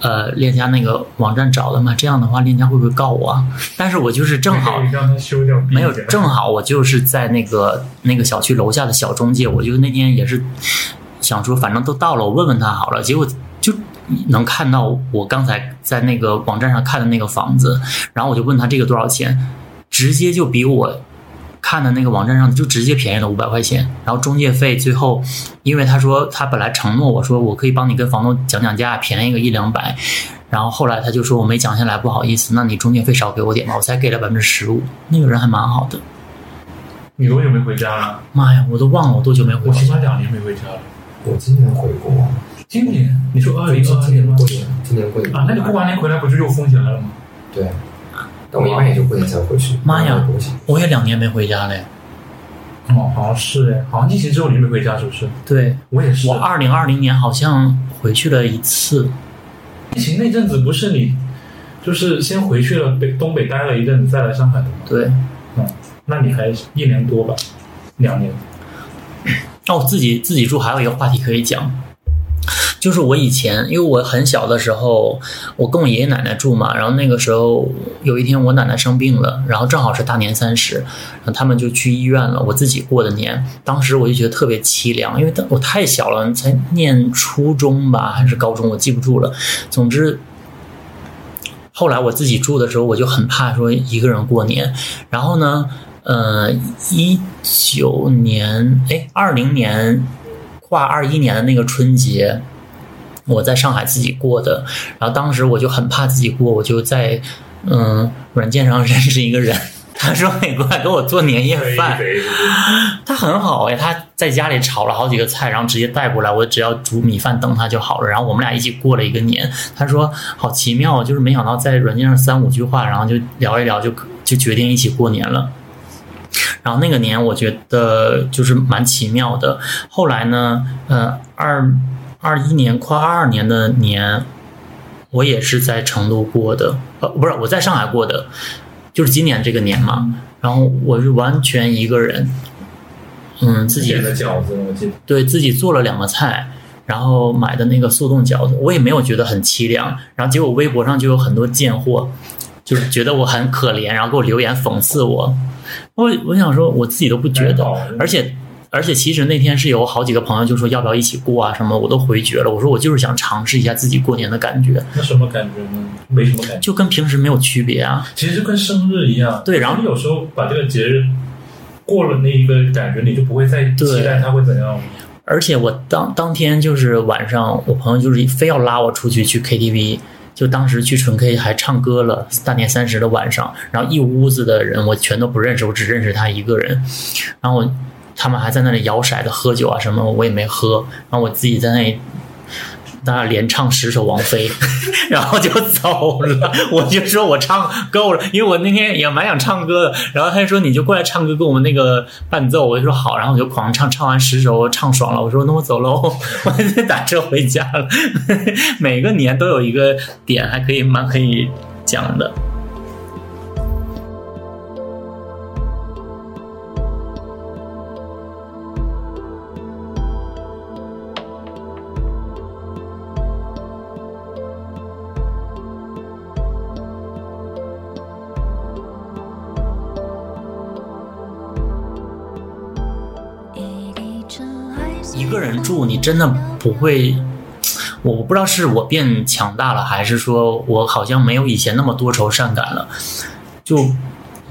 呃链家那个网站找的嘛，这样的话链家会不会告我啊？但是我就是正好没有，正好我就是在那个那个小区楼下的小中介，我就那天也是想说，反正都到了，我问问他好了。结果就能看到我刚才在那个网站上看的那个房子，然后我就问他这个多少钱，直接就比我看的那个网站上就直接便宜了五百块钱。然后中介费最后，因为他说他本来承诺我说我可以帮你跟房东讲讲价，便宜个一两百。然后后来他就说我没讲下来，不好意思，那你中介费少给我点吧，我才给了百分之十五。那个人还蛮好的，你多久没回家了？妈呀，我都忘了我多久没回家。我起码两年没回家了。我今年回过，今年你说二对，零二二年吗？年过年，今年过年啊，那你过完年回来不就又封起来了吗？对，但我一般也就过年才回去。妈呀我也两年没回家嘞。哦，好像是哎，好像疫情之后你没回家是不是？对我也是。我二零二零年好像回去了一次，疫情那阵子不是你，就是先回去了北东北待了一阵子，再来上海的吗？对。嗯，那你还一年多吧，两年。那我，自己自己住还有一个话题可以讲，就是我以前因为我很小的时候，我跟我爷爷奶奶住嘛，然后那个时候有一天我奶奶生病了，然后正好是大年三十，然后他们就去医院了，我自己过的年，当时我就觉得特别凄凉，因为我太小了，才念初中吧还是高中，我记不住了，总之。后来我自己住的时候，我就很怕说一个人过年。然后呢，呃，一九年，哎，二零年跨二一年的那个春节，我在上海自己过的。然后当时我就很怕自己过，我就在嗯软件上 认识一个人，他说你过来给我做年夜饭，他很好哎，他在家里炒了好几个菜，然后直接带过来，我只要煮米饭等他就好了。然后我们俩一起过了一个年。他说好奇妙，就是没想到在软件上三五句话，然后就聊一聊就就决定一起过年了。然后那个年我觉得就是蛮奇妙的。后来呢，呃，二二一年跨二二年的年，我也是在成都过的，呃，不是我在上海过的，就是今年这个年嘛。然后我是完全一个人，嗯，自己点的饺子，我记得。对自己做了两个菜，然后买的那个速冻饺子，我也没有觉得很凄凉。然后结果微博上就有很多贱货，就是觉得我很可怜，然后给我留言讽刺我。我我想说，我自己都不觉得，而且而且其实那天是有好几个朋友就说要不要一起过啊什么，我都回绝了。我说我就是想尝试一下自己过年的感觉，那什么感觉呢？没什么感觉，就跟平时没有区别啊。其实就跟生日一样。对然后你有时候把这个节日过了那一个感觉，你就不会再对期待它会怎样。而且我当当天就是晚上，我朋友就是非要拉我出去去 KTV，就当时去纯 K 还唱歌了，大年三十的晚上，然后一屋子的人我全都不认识，我只认识他一个人，然后我他们还在那里摇骰子喝酒啊什么，我也没喝，然后我自己在那里。大家连唱十首王菲，然后就走了。我就说我唱够了，因为我那天也蛮想唱歌的。然后他就说你就过来唱歌，给我们那个伴奏。我就说好，然后我就狂唱，唱完十首唱爽了。我说那我走喽，我就打车回家了。每个年都有一个点，还可以蛮可以讲的。你真的不会。我不知道是我变强大了，还是说我好像没有以前那么多愁善感了。就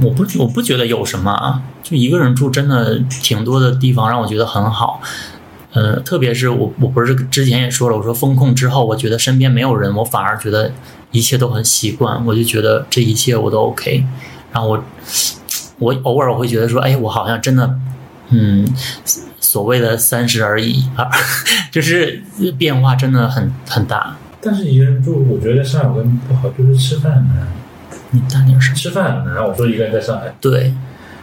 我不我不觉得有什么啊，就一个人住真的挺多的地方让我觉得很好。呃，特别是我我不是之前也说了，我说风控之后，我觉得身边没有人，我反而觉得一切都很习惯，我就觉得这一切我都 OK。然后我我偶尔我会觉得说，哎，我好像真的，嗯，所谓的三十而已啊，就是变化真的很很大。但是一个人住，我觉得在上海有个不好，就是吃饭很难。你大点声。吃饭很难。我说一个人在上海，对，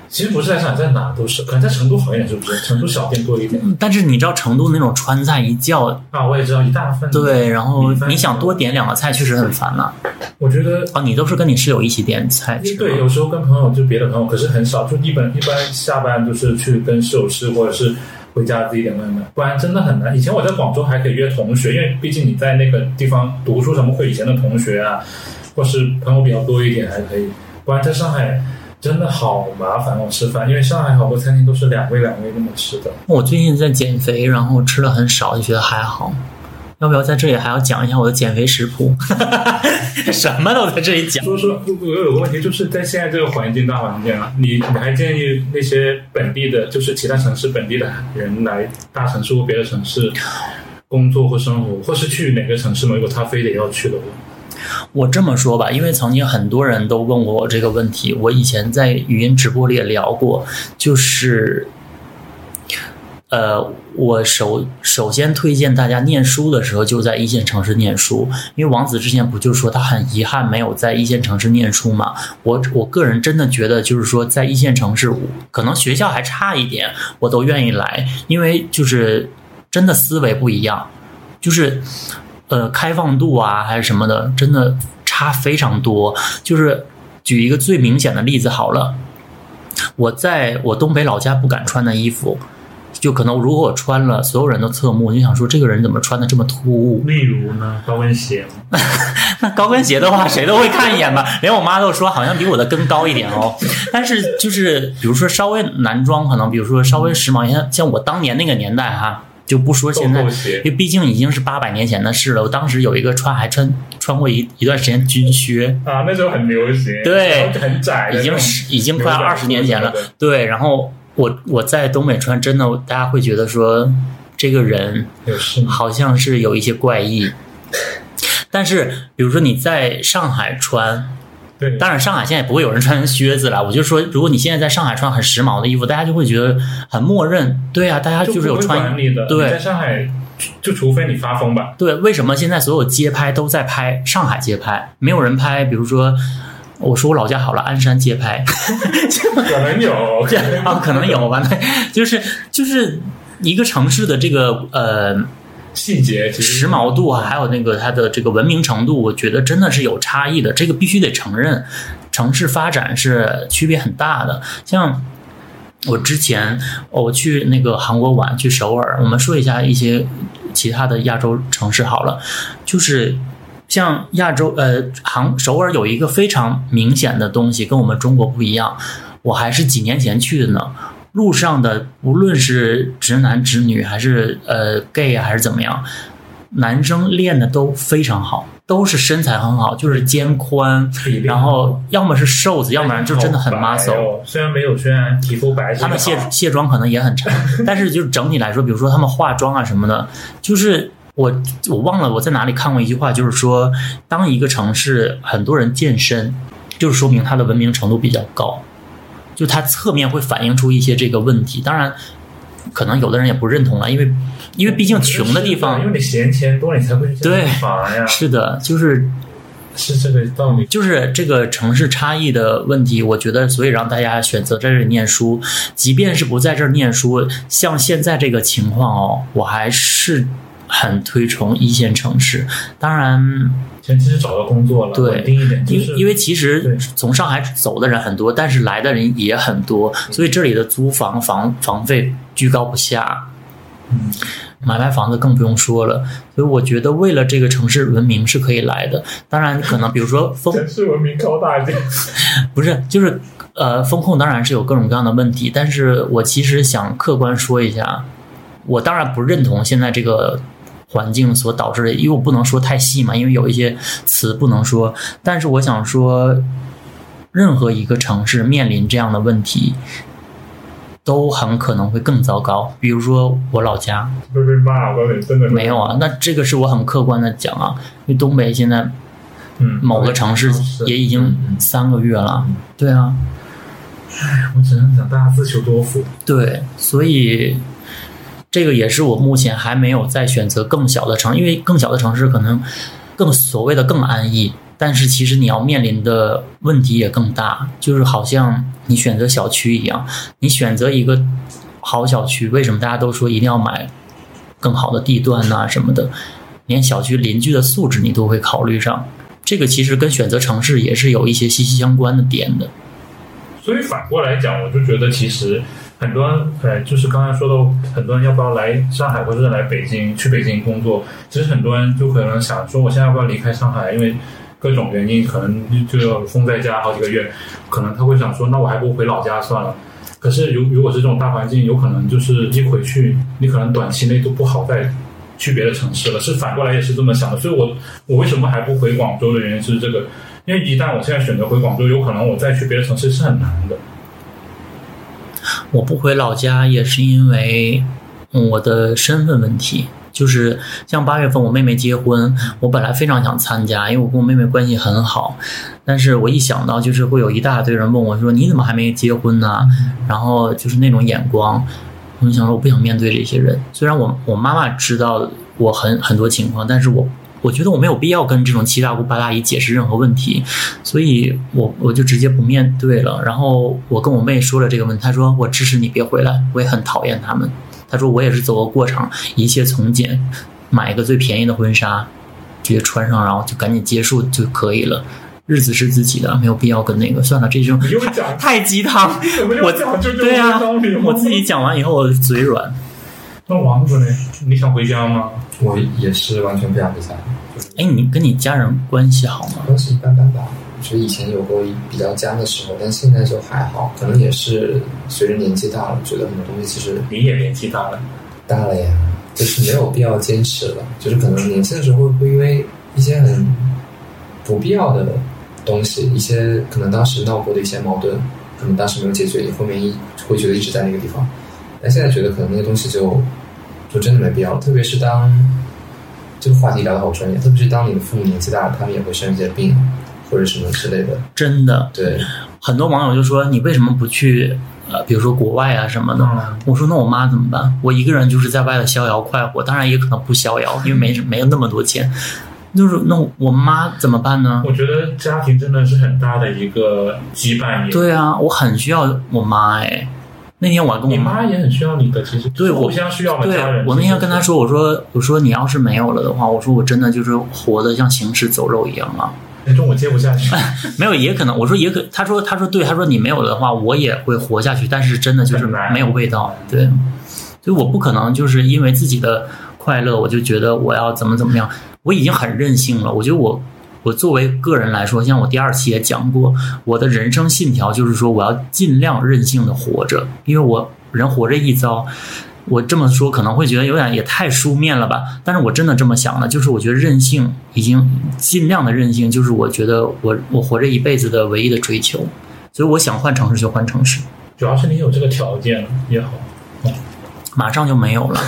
其实不是在上海，在哪都是，可能在成都好一点，是不是？成都小店多一点但是你知道成都那种川菜一叫，啊，我也知道一大份。对，然后你想多点两个菜，确实很烦呐、我觉得啊，你都是跟你室友一起点菜吃对，有时候跟朋友就别的朋友，可是很少，就一般一般下班就是去跟室友吃，或者是回家自己点外卖，不然真的很难。以前我在广州还可以约同学，因为毕竟你在那个地方读书什么，会以前的同学啊，或是朋友比较多一点还可以，不然在上海真的好麻烦哦吃饭，因为上海好多餐厅都是两位两位那么吃的。我最近在减肥，然后吃的很少，就觉得还好。要不要在这里还要讲一下我的减肥食谱？什么都在这里讲。说说，我有个问题，就是在现在这个环境大环境啊，你你还建议那些本地的，就是其他城市本地的人来大城市或别的城市工作或生活，或是去哪个城市吗？如果他非得要去的话，我这么说吧，因为曾经很多人都问过我这个问题，我以前在语音直播里也聊过，就是，呃，我首首先推荐大家念书的时候就在一线城市念书，因为王子之前不就说他很遗憾没有在一线城市念书嘛？我我个人真的觉得，就是说在一线城市，可能学校还差一点，我都愿意来，因为就是真的思维不一样，就是呃开放度啊还是什么的，真的差非常多。就是举一个最明显的例子好了，我在我东北老家不敢穿的衣服，就可能如果我穿了，所有人都侧目，就想说这个人怎么穿的这么突兀？例如呢，高跟鞋吗？那高跟鞋的话，谁都会看一眼吧，连我妈都说好像比我的跟高一点哦。但是就是比如说稍微男装，可能比如说稍微时髦像像我当年那个年代哈，就不说现在因为毕竟已经是八百年前的事了。我当时有一个穿还穿穿过一一段时间军靴，啊，那时候很流行，对很窄已经是已经快二十年前了。对，然后我我在东北穿，真的大家会觉得说这个人？好像是有一些怪异。但是，比如说你在上海穿，对，当然，上海现在也不会有人穿靴子了。我就说，如果你现在在上海穿很时髦的衣服，大家就会觉得很默认。对啊，大家就是有穿。对在上海，就除非你发疯吧。对，为什么现在所有街拍都在拍上海街拍，没有人拍？比如说，我说我老家好了，鞍山街拍，可能有，这啊可能有吧？对，就是就是一个城市的这个呃细节时髦度啊，还有那个它的这个文明程度，我觉得真的是有差异的，这个必须得承认。城市发展是区别很大的，像。我之前我去那个韩国玩，去首尔。我们说一下一些其他的亚洲城市好了，就是像亚洲呃杭首尔有一个非常明显的东西跟我们中国不一样。我还是几年前去的呢，路上的无论是直男直女还是呃 gay 啊还是怎么样，男生练的都非常好，都是身材很好，就是肩宽，然后要么是瘦子，要不然就真的很 muscle。哦虽然没有虽然皮肤白，他们卸卸妆可能也很差，但是就是整体来说，比如说他们化妆啊什么的，就是我我忘了我在哪里看过一句话，就是说，当一个城市很多人健身，就是说明它的文明程度比较高，就它侧面会反映出一些这个问题。当然，可能有的人也不认同了，因为因为毕竟穷的地方因为你闲钱多，你才会去这个对地方呀，是的，就是是这个道理。就是这个城市差异的问题，我觉得，所以让大家选择在这里念书，即便是不在这儿念书，像现在这个情况哦，我还是很推崇一线城市。当然，前期是找到工作了，对稳定一点，就是因因为其实从上海走的人很多，但是来的人也很多，所以这里的租房房房费居高不下。嗯，买卖房子更不用说了，所以我觉得为了这个城市文明是可以来的。当然，可能比如说风城市文明高大一点。不是，就是呃，风控当然是有各种各样的问题，但是我其实想客观说一下，我当然不认同现在这个环境所导致的，因为我不能说太细嘛，因为有一些词不能说，但是我想说，任何一个城市面临这样的问题。都很可能会更糟糕，比如说我老家会被骂，我告诉你，真的没有啊，那这个是我很客观的讲啊，因为东北现在嗯，某个城市也已经三个月了嗯，对啊，我只能讲大家自求多福。对，所以这个也是我目前还没有再选择更小的城，因为更小的城市可能更所谓的更安逸，但是其实你要面临的问题也更大，就是好像你选择小区一样，你选择一个好小区，为什么大家都说一定要买更好的地段呐、什么的，连小区邻居的素质你都会考虑上。这个其实跟选择城市也是有一些息息相关的点的。所以反过来讲，我就觉得其实很多，呃，就是刚才说的，很多人要不要来上海或者来北京去北京工作，其实很多人就可能想说，我现在要不要离开上海？因为各种原因，可能就要封在家好几个月，可能他会想说，那我还不如回老家算了。可是如如果是这种大环境，有可能就是一回去，你可能短期内都不好再去别的城市了。是反过来也是这么想的，所以我我为什么还不回广州的原因是这个，因为一旦我现在选择回广州，有可能我再去别的城市是很难的。我不回老家也是因为嗯我的身份问题，就是像八月份我妹妹结婚，我本来非常想参加，因为我跟我妹妹关系很好，但是我一想到就是会有一大堆人问我说你怎么还没结婚呢？然后就是那种眼光，我就想说我不想面对这些人。虽然我我妈妈知道我很很多情况，但是我我觉得我没有必要跟这种七大姑八大姨解释任何问题，所以我我就直接不面对了。然后我跟我妹说了这个问题，她说我支持你别回来，我也很讨厌他们。她说我也是走个过场，一切从简，买一个最便宜的婚纱，直接穿上，然后就赶紧结束就可以了。日子是自己的，没有必要跟那个算了，这种太鸡汤。我又讲就对啊道理吗，我自己讲完以后，我嘴软。那王子呢？你想回家吗？我也是完全不想回家，就是哎，你跟你家人关系好吗？关系一般般吧。我觉得以前有过比较僵的时候，但现在就还好。可能也是随着年纪大了，觉得很多东西其实你也年纪大了，大了呀，就是没有必要坚持了。就是可能年轻的时候会不会因为一些很不必要的东西，一些可能当时闹过的一些矛盾，可能当时没有解决，你后面一会觉得一直在那个地方。但现在觉得可能那个东西就就真的没必要，特别是当这个话题聊得好专业，特别是当你的父母年纪大了，他们也会生一些病，或者什么之类的。真的，对，很多网友就说你为什么不去呃，比如说国外啊什么的？嗯我说那我妈怎么办？我一个人就是在外头逍遥快活，当然也可能不逍遥，因为没没有那么多钱。就是那我妈怎么办呢？我觉得家庭真的是很大的一个羁绊。对啊，我很需要我妈哎。那天我还跟我你妈也很需要你的，其实对我互相需要的对家人。我那天跟她说，我说我说你要是没有了的话，我说我真的就是活得像行尸走肉一样了。那种我接不下去。没有，也可能我说也可，他说他说对，他说你没有了的话，我也会活下去，但是真的就是没有味道，对，所以我不可能就是因为自己的快乐，我就觉得我要怎么怎么样，我已经很任性了。我觉得我我作为个人来说，像我第二期也讲过，我的人生信条就是说我要尽量任性的活着，因为我人活着一遭。我这么说可能会觉得有点也太书面了吧，但是我真的这么想的，就是我觉得任性已经尽量的任性，就是我觉得我我活这一辈子的唯一的追求，所以我想换城市就换城市，主要是你有这个条件也好。马上就没有了。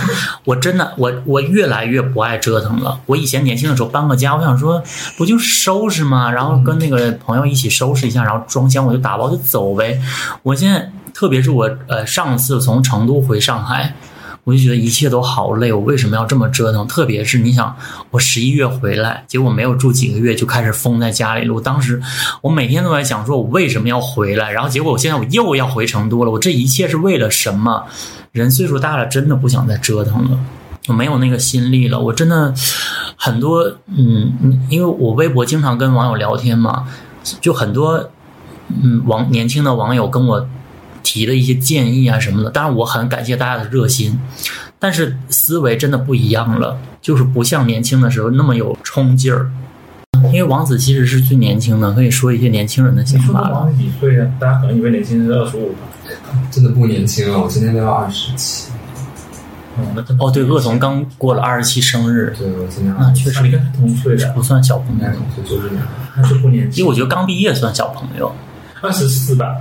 我真的我我越来越不爱折腾了。我以前年轻的时候搬个家，我想说不就收拾吗？然后跟那个朋友一起收拾一下，然后装箱我就打包就走呗。我现在特别是我呃上次从成都回上海。我就觉得一切都好累，我为什么要这么折腾？特别是你想，我十一月回来，结果没有住几个月就开始封在家里了。我当时我每天都在想，说我为什么要回来？然后结果我现在我又要回成都了，我这一切是为了什么？人岁数大了，真的不想再折腾了，我没有那个心力了。我真的很多，嗯，因为我微博经常跟网友聊天嘛，就很多，嗯，网年轻的网友跟我提的一些建议啊什么的。当然，我很感谢大家的热心，但是思维真的不一样了，就是不像年轻的时候那么有冲劲儿。因为王子其实是最年轻的，可以说一些年轻人的想法王几岁啊？大家可能以为年轻人是二十五吧。真的不年轻了，我今年都要二十七。哦，对，鄂童刚过了二十七生日，对，我今年那确实啊你跟他同岁的，不算小朋友就是两那是不年轻。因为我觉得刚毕业算小朋友。二十四吧，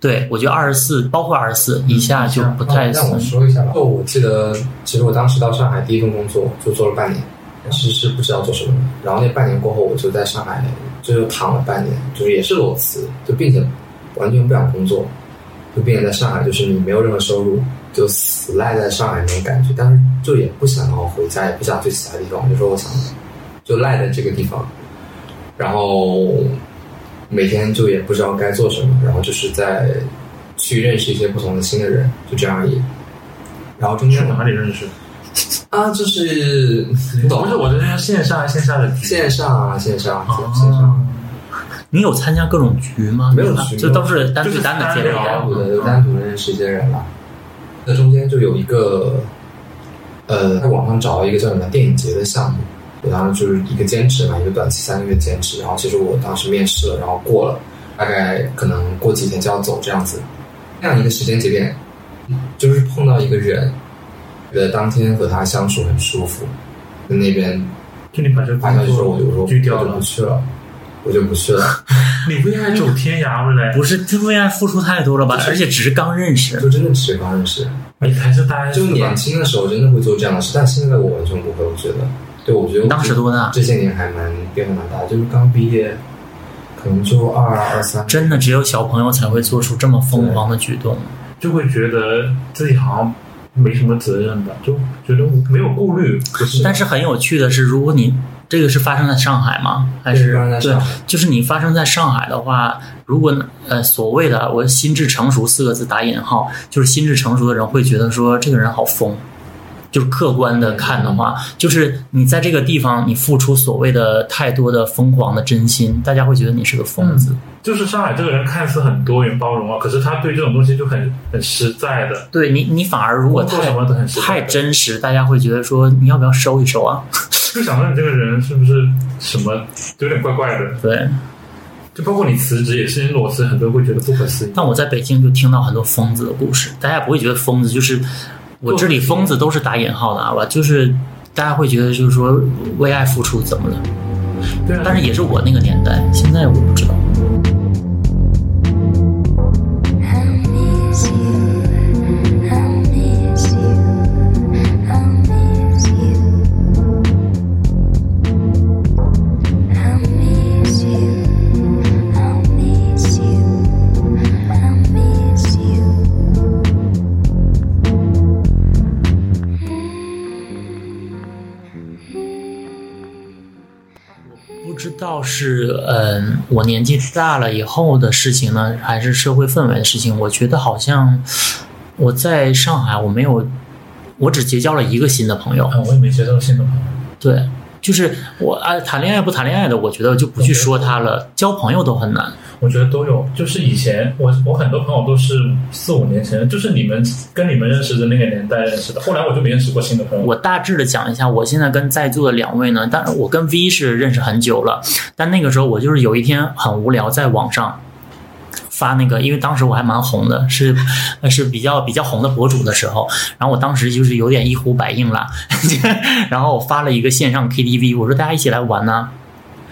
对，我觉得二十四，包括二十四以下就不太让我。说一下吧。就我记得，其实我当时到上海第一份工作就做了半年，其实是不知道做什么的。然后那半年过后，我就在上海就又躺了半年，就是也是裸辞，就并且完全不想工作，就并且在上海就是你没有任何收入，就死赖在上海那种感觉。但是就也不想要回家，也不想去其他地方，就说我想就赖在这个地方，然后每天就也不知道该做什么，然后就是在去认识一些不同的新的人，就这样而已。然后中去间哪里认识？啊，就是你懂不是，我这是线上线下的线上啊，线上，哦线上，你有参加各种局吗？没有局就都是单就是对单的接单独的就单独认识一些人了。那中间就有一个，呃，在网上找到一个叫什么电影节的项目，我当时就是一个兼职嘛，一个短期三个月兼职。然后其实我当时面试了，然后过了，大概可能过几天就要走这样子。那样一个时间节点，就是碰到一个人，觉得当天和他相处很舒服，在那边就你把这个工发消息说，我就说作拒掉了我就不，去了，我就不去了。你为爱走天涯回来，不是，这为爱付出太多了吧？而且只是刚认识。就真的只是刚认识，你还是大就年轻的时候真的会做这样的事，但现在我完全不会。我觉得，对我觉得当时多大？这些年还蛮变化蛮大，就是刚毕业，可能就二二二三。真的只有小朋友才会做出这么疯狂的举动。就会觉得自己好像没什么责任吧，就觉得没有顾虑，不是？但是很有趣的是，如果你这个是发生在上海吗？还是对？就是你发生在上海的话，如果呃所谓的我心智成熟四个字打引号，就是心智成熟的人会觉得说这个人好疯。就是客观的看的话，就是你在这个地方你付出所谓的太多的疯狂的真心，大家会觉得你是个疯子。就是上海这个人看似很多元包容啊，可是他对这种东西就很很实在的，对你，你反而如果太什么都很太真实，大家会觉得说你要不要收一收啊？就想问你这个人是不是什么有点怪怪的？对。就包括你辞职也是，你裸辞，很多人会觉得不可思议。但我在北京就听到很多疯子的故事，大家不会觉得疯子就是我这里疯子都是打引号的啊吧，就是大家会觉得就是说为爱付出怎么了？对啊，但是也是我那个年代，现在我不知道。是嗯，我年纪大了以后的事情呢，还是社会氛围的事情？我觉得好像我在上海，我没有，我只结交了一个新的朋友。啊，我也没结交新的朋友。对，就是我啊，谈恋爱不谈恋爱的，我觉得就不去说他了。交朋友都很难。我觉得都有，就是以前我我很多朋友都是四五年前，就是你们跟你们认识的那个年代认识的，后来我就没认识过新的朋友。我大致的讲一下，我现在跟在座的两位呢，但我跟 V 是认识很久了，但那个时候我就是有一天很无聊，在网上发那个，因为当时我还蛮红的，是呃是比较比较红的博主的时候，然后我当时就是有点一呼百应了，然后我发了一个线上 KTV，我说大家一起来玩呢、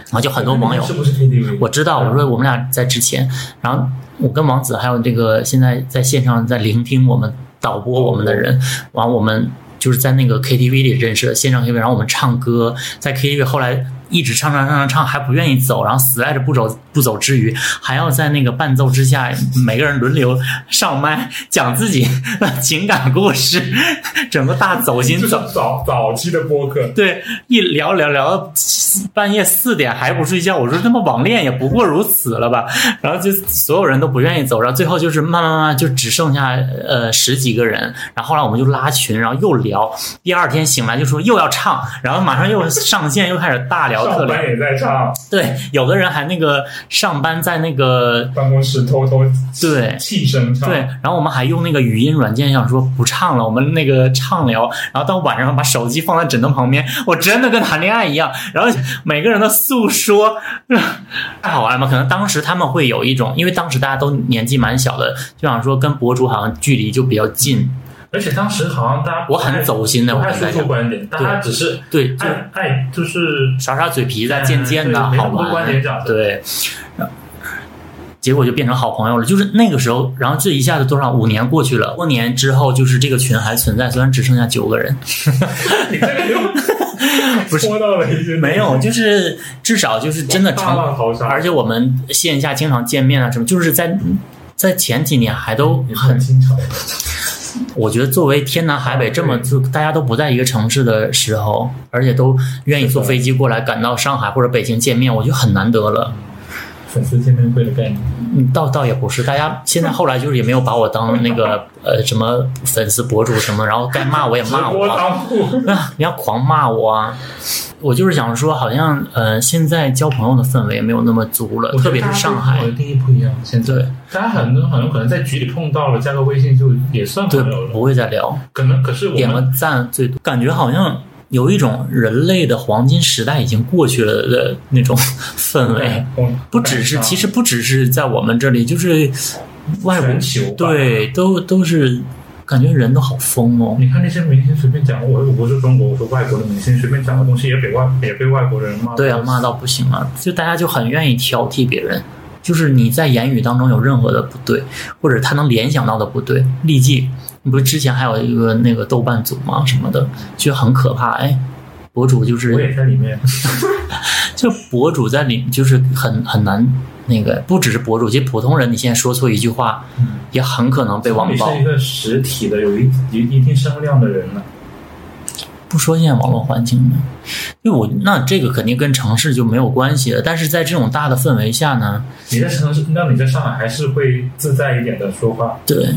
然后就很多网友是不是 KTV？我知道，我说我们俩在之前，然后我跟王子还有这个现在在线上在聆听我们导播我们的人，完我们就是在那个 KTV 里认识的线上 KTV，然后我们唱歌，在 KTV 后来一直唱唱唱唱唱，还不愿意走，然后死赖着不走不走之余，还要在那个伴奏之下，每个人轮流上麦讲自己的情感故事，整个大走心就是走。早早期的播客，对，一聊聊聊到半夜四点还不睡觉，我说他妈网恋也不过如此了吧？然后就所有人都不愿意走，然后最后就是慢慢慢慢就只剩下呃十几个人，然后后来我们就拉群，然后又聊，第二天醒来就说又要唱，然后马上又上线又开始大聊特聊。上班，也在唱，对，有的人还那个上班在那个办公室偷偷对。气声唱，对，然后我们还用那个语音软件，想说不唱了，我们那个畅聊，然后到晚上把手机放在枕头旁边，我真的跟谈恋爱一样，然后每个人的诉说，太好玩了嘛。可能当时他们会有一种，因为当时大家都年纪蛮小的，就想说跟博主好像距离就比较近，而且当时好像大家我很走心的，不太说出观点，大家只是对，就爱爱就是耍耍嘴皮子，渐渐的好多观点玩讲，的。对。结果就变成好朋友了，就是那个时候，然后这一下子多少五年过去了，多年之后，就是这个群还存在，虽然只剩下九个人，你这个又 不是说到了一些没有，就是至少就是真的大成，浪淘沙，而且我们线下经常见面啊什么，就是在在前几年还都很，经常。我觉得作为天南海北这么就大家都不在一个城市的时候，而且都愿意坐飞机过来赶到上海或者北京见面，我觉得很难得了。粉丝见面会的概念，嗯，倒倒也不是，大家现在后来就是也没有把我当那个呃什么粉丝博主什么，然后该骂我也骂我啊，你要狂骂我啊！我就是想说，好像呃现在交朋友的氛围没有那么足了，特别是上海我。的定义不一样。现在大家很多很有可能在局里碰到了，加个微信就也算对朋友，不了。会再聊，可能可是我点个赞最多，感觉好像有一种人类的黄金时代已经过去了的那种 氛围。不只是，其实不只是在我们这里，就是外国对，都都是感觉人都好疯哦。你看那些明星随便讲，我我不是中国，我说外国的明星随便讲的东西也被外也被外国人骂。对啊，骂到不行了，就大家就很愿意挑剔别人，就是你在言语当中有任何的不对，或者他能联想到的不对，立即，你不是之前还有一个那个豆瓣组吗？什么的，就很可怕。哎，博主就是我也在里面。就博主在里就是很很难那个，不只是博主，其实普通人你现在说错一句话，也很可能被网暴你是。一个实体的、有一有一定声量的人呢。不说现在网络环境呢，因为我那这个肯定跟城市就没有关系了。但是在这种大的氛围下呢，你在城市，那你在上海还是会自在一点的说话。对，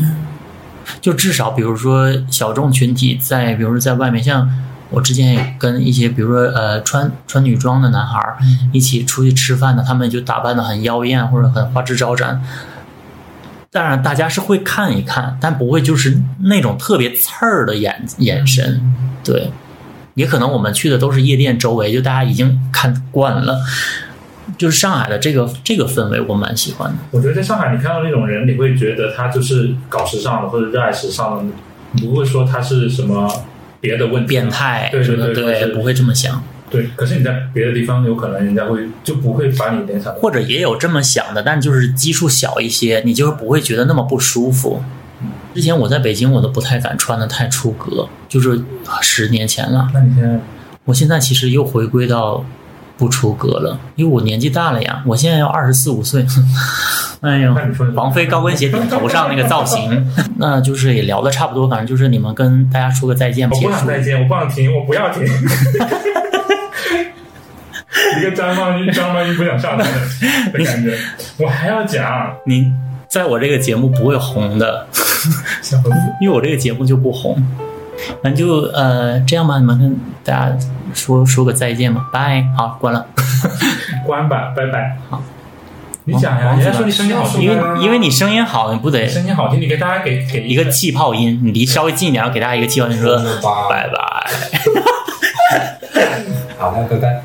就至少比如说小众群体在，比如说在外面，像我之前也跟一些比如说呃穿穿女装的男孩儿一起出去吃饭的，他们就打扮的很妖艳或者很花枝招展。当然，大家是会看一看，但不会就是那种特别刺儿的眼眼神。对，也可能我们去的都是夜店周围，就大家已经看惯了。就是上海的这个这个氛围，我蛮喜欢的。我觉得在上海，你看到那种人，你会觉得他就是搞时尚的或者热爱时尚的，你不会说他是什么别的问题，变态对对对，不会这么想。对。可是你在别的地方，有可能人家会就不会把你联想。或者也有这么想的，但就是基数小一些，你就是不会觉得那么不舒服。之前我在北京，我都不太敢穿的太出格，就是十年前了。那你现在我现在其实又回归到不出格了，因为我年纪大了呀，我现在要二十四五岁。哎呦王菲高跟鞋顶头上那个造型，那就是也聊的差不多，反正就是你们跟大家说个再见，我。不想再见，我不想停，我不要停。一个张曼玉，张曼玉不想上台的的感觉。我还要讲，你在我这个节目不会红的，因为我这个节目就不红。反正就呃这样吧，你们跟大家说说个再见吧，拜，好，关了。关吧，拜拜。好，你讲呀，王人家说你声音好听因为啊，因为你声音好，你不得声音好听，你给大家给给一个气泡音，你离稍微近一点，然后给大家一个气泡音，说 拜拜。好，那拜拜。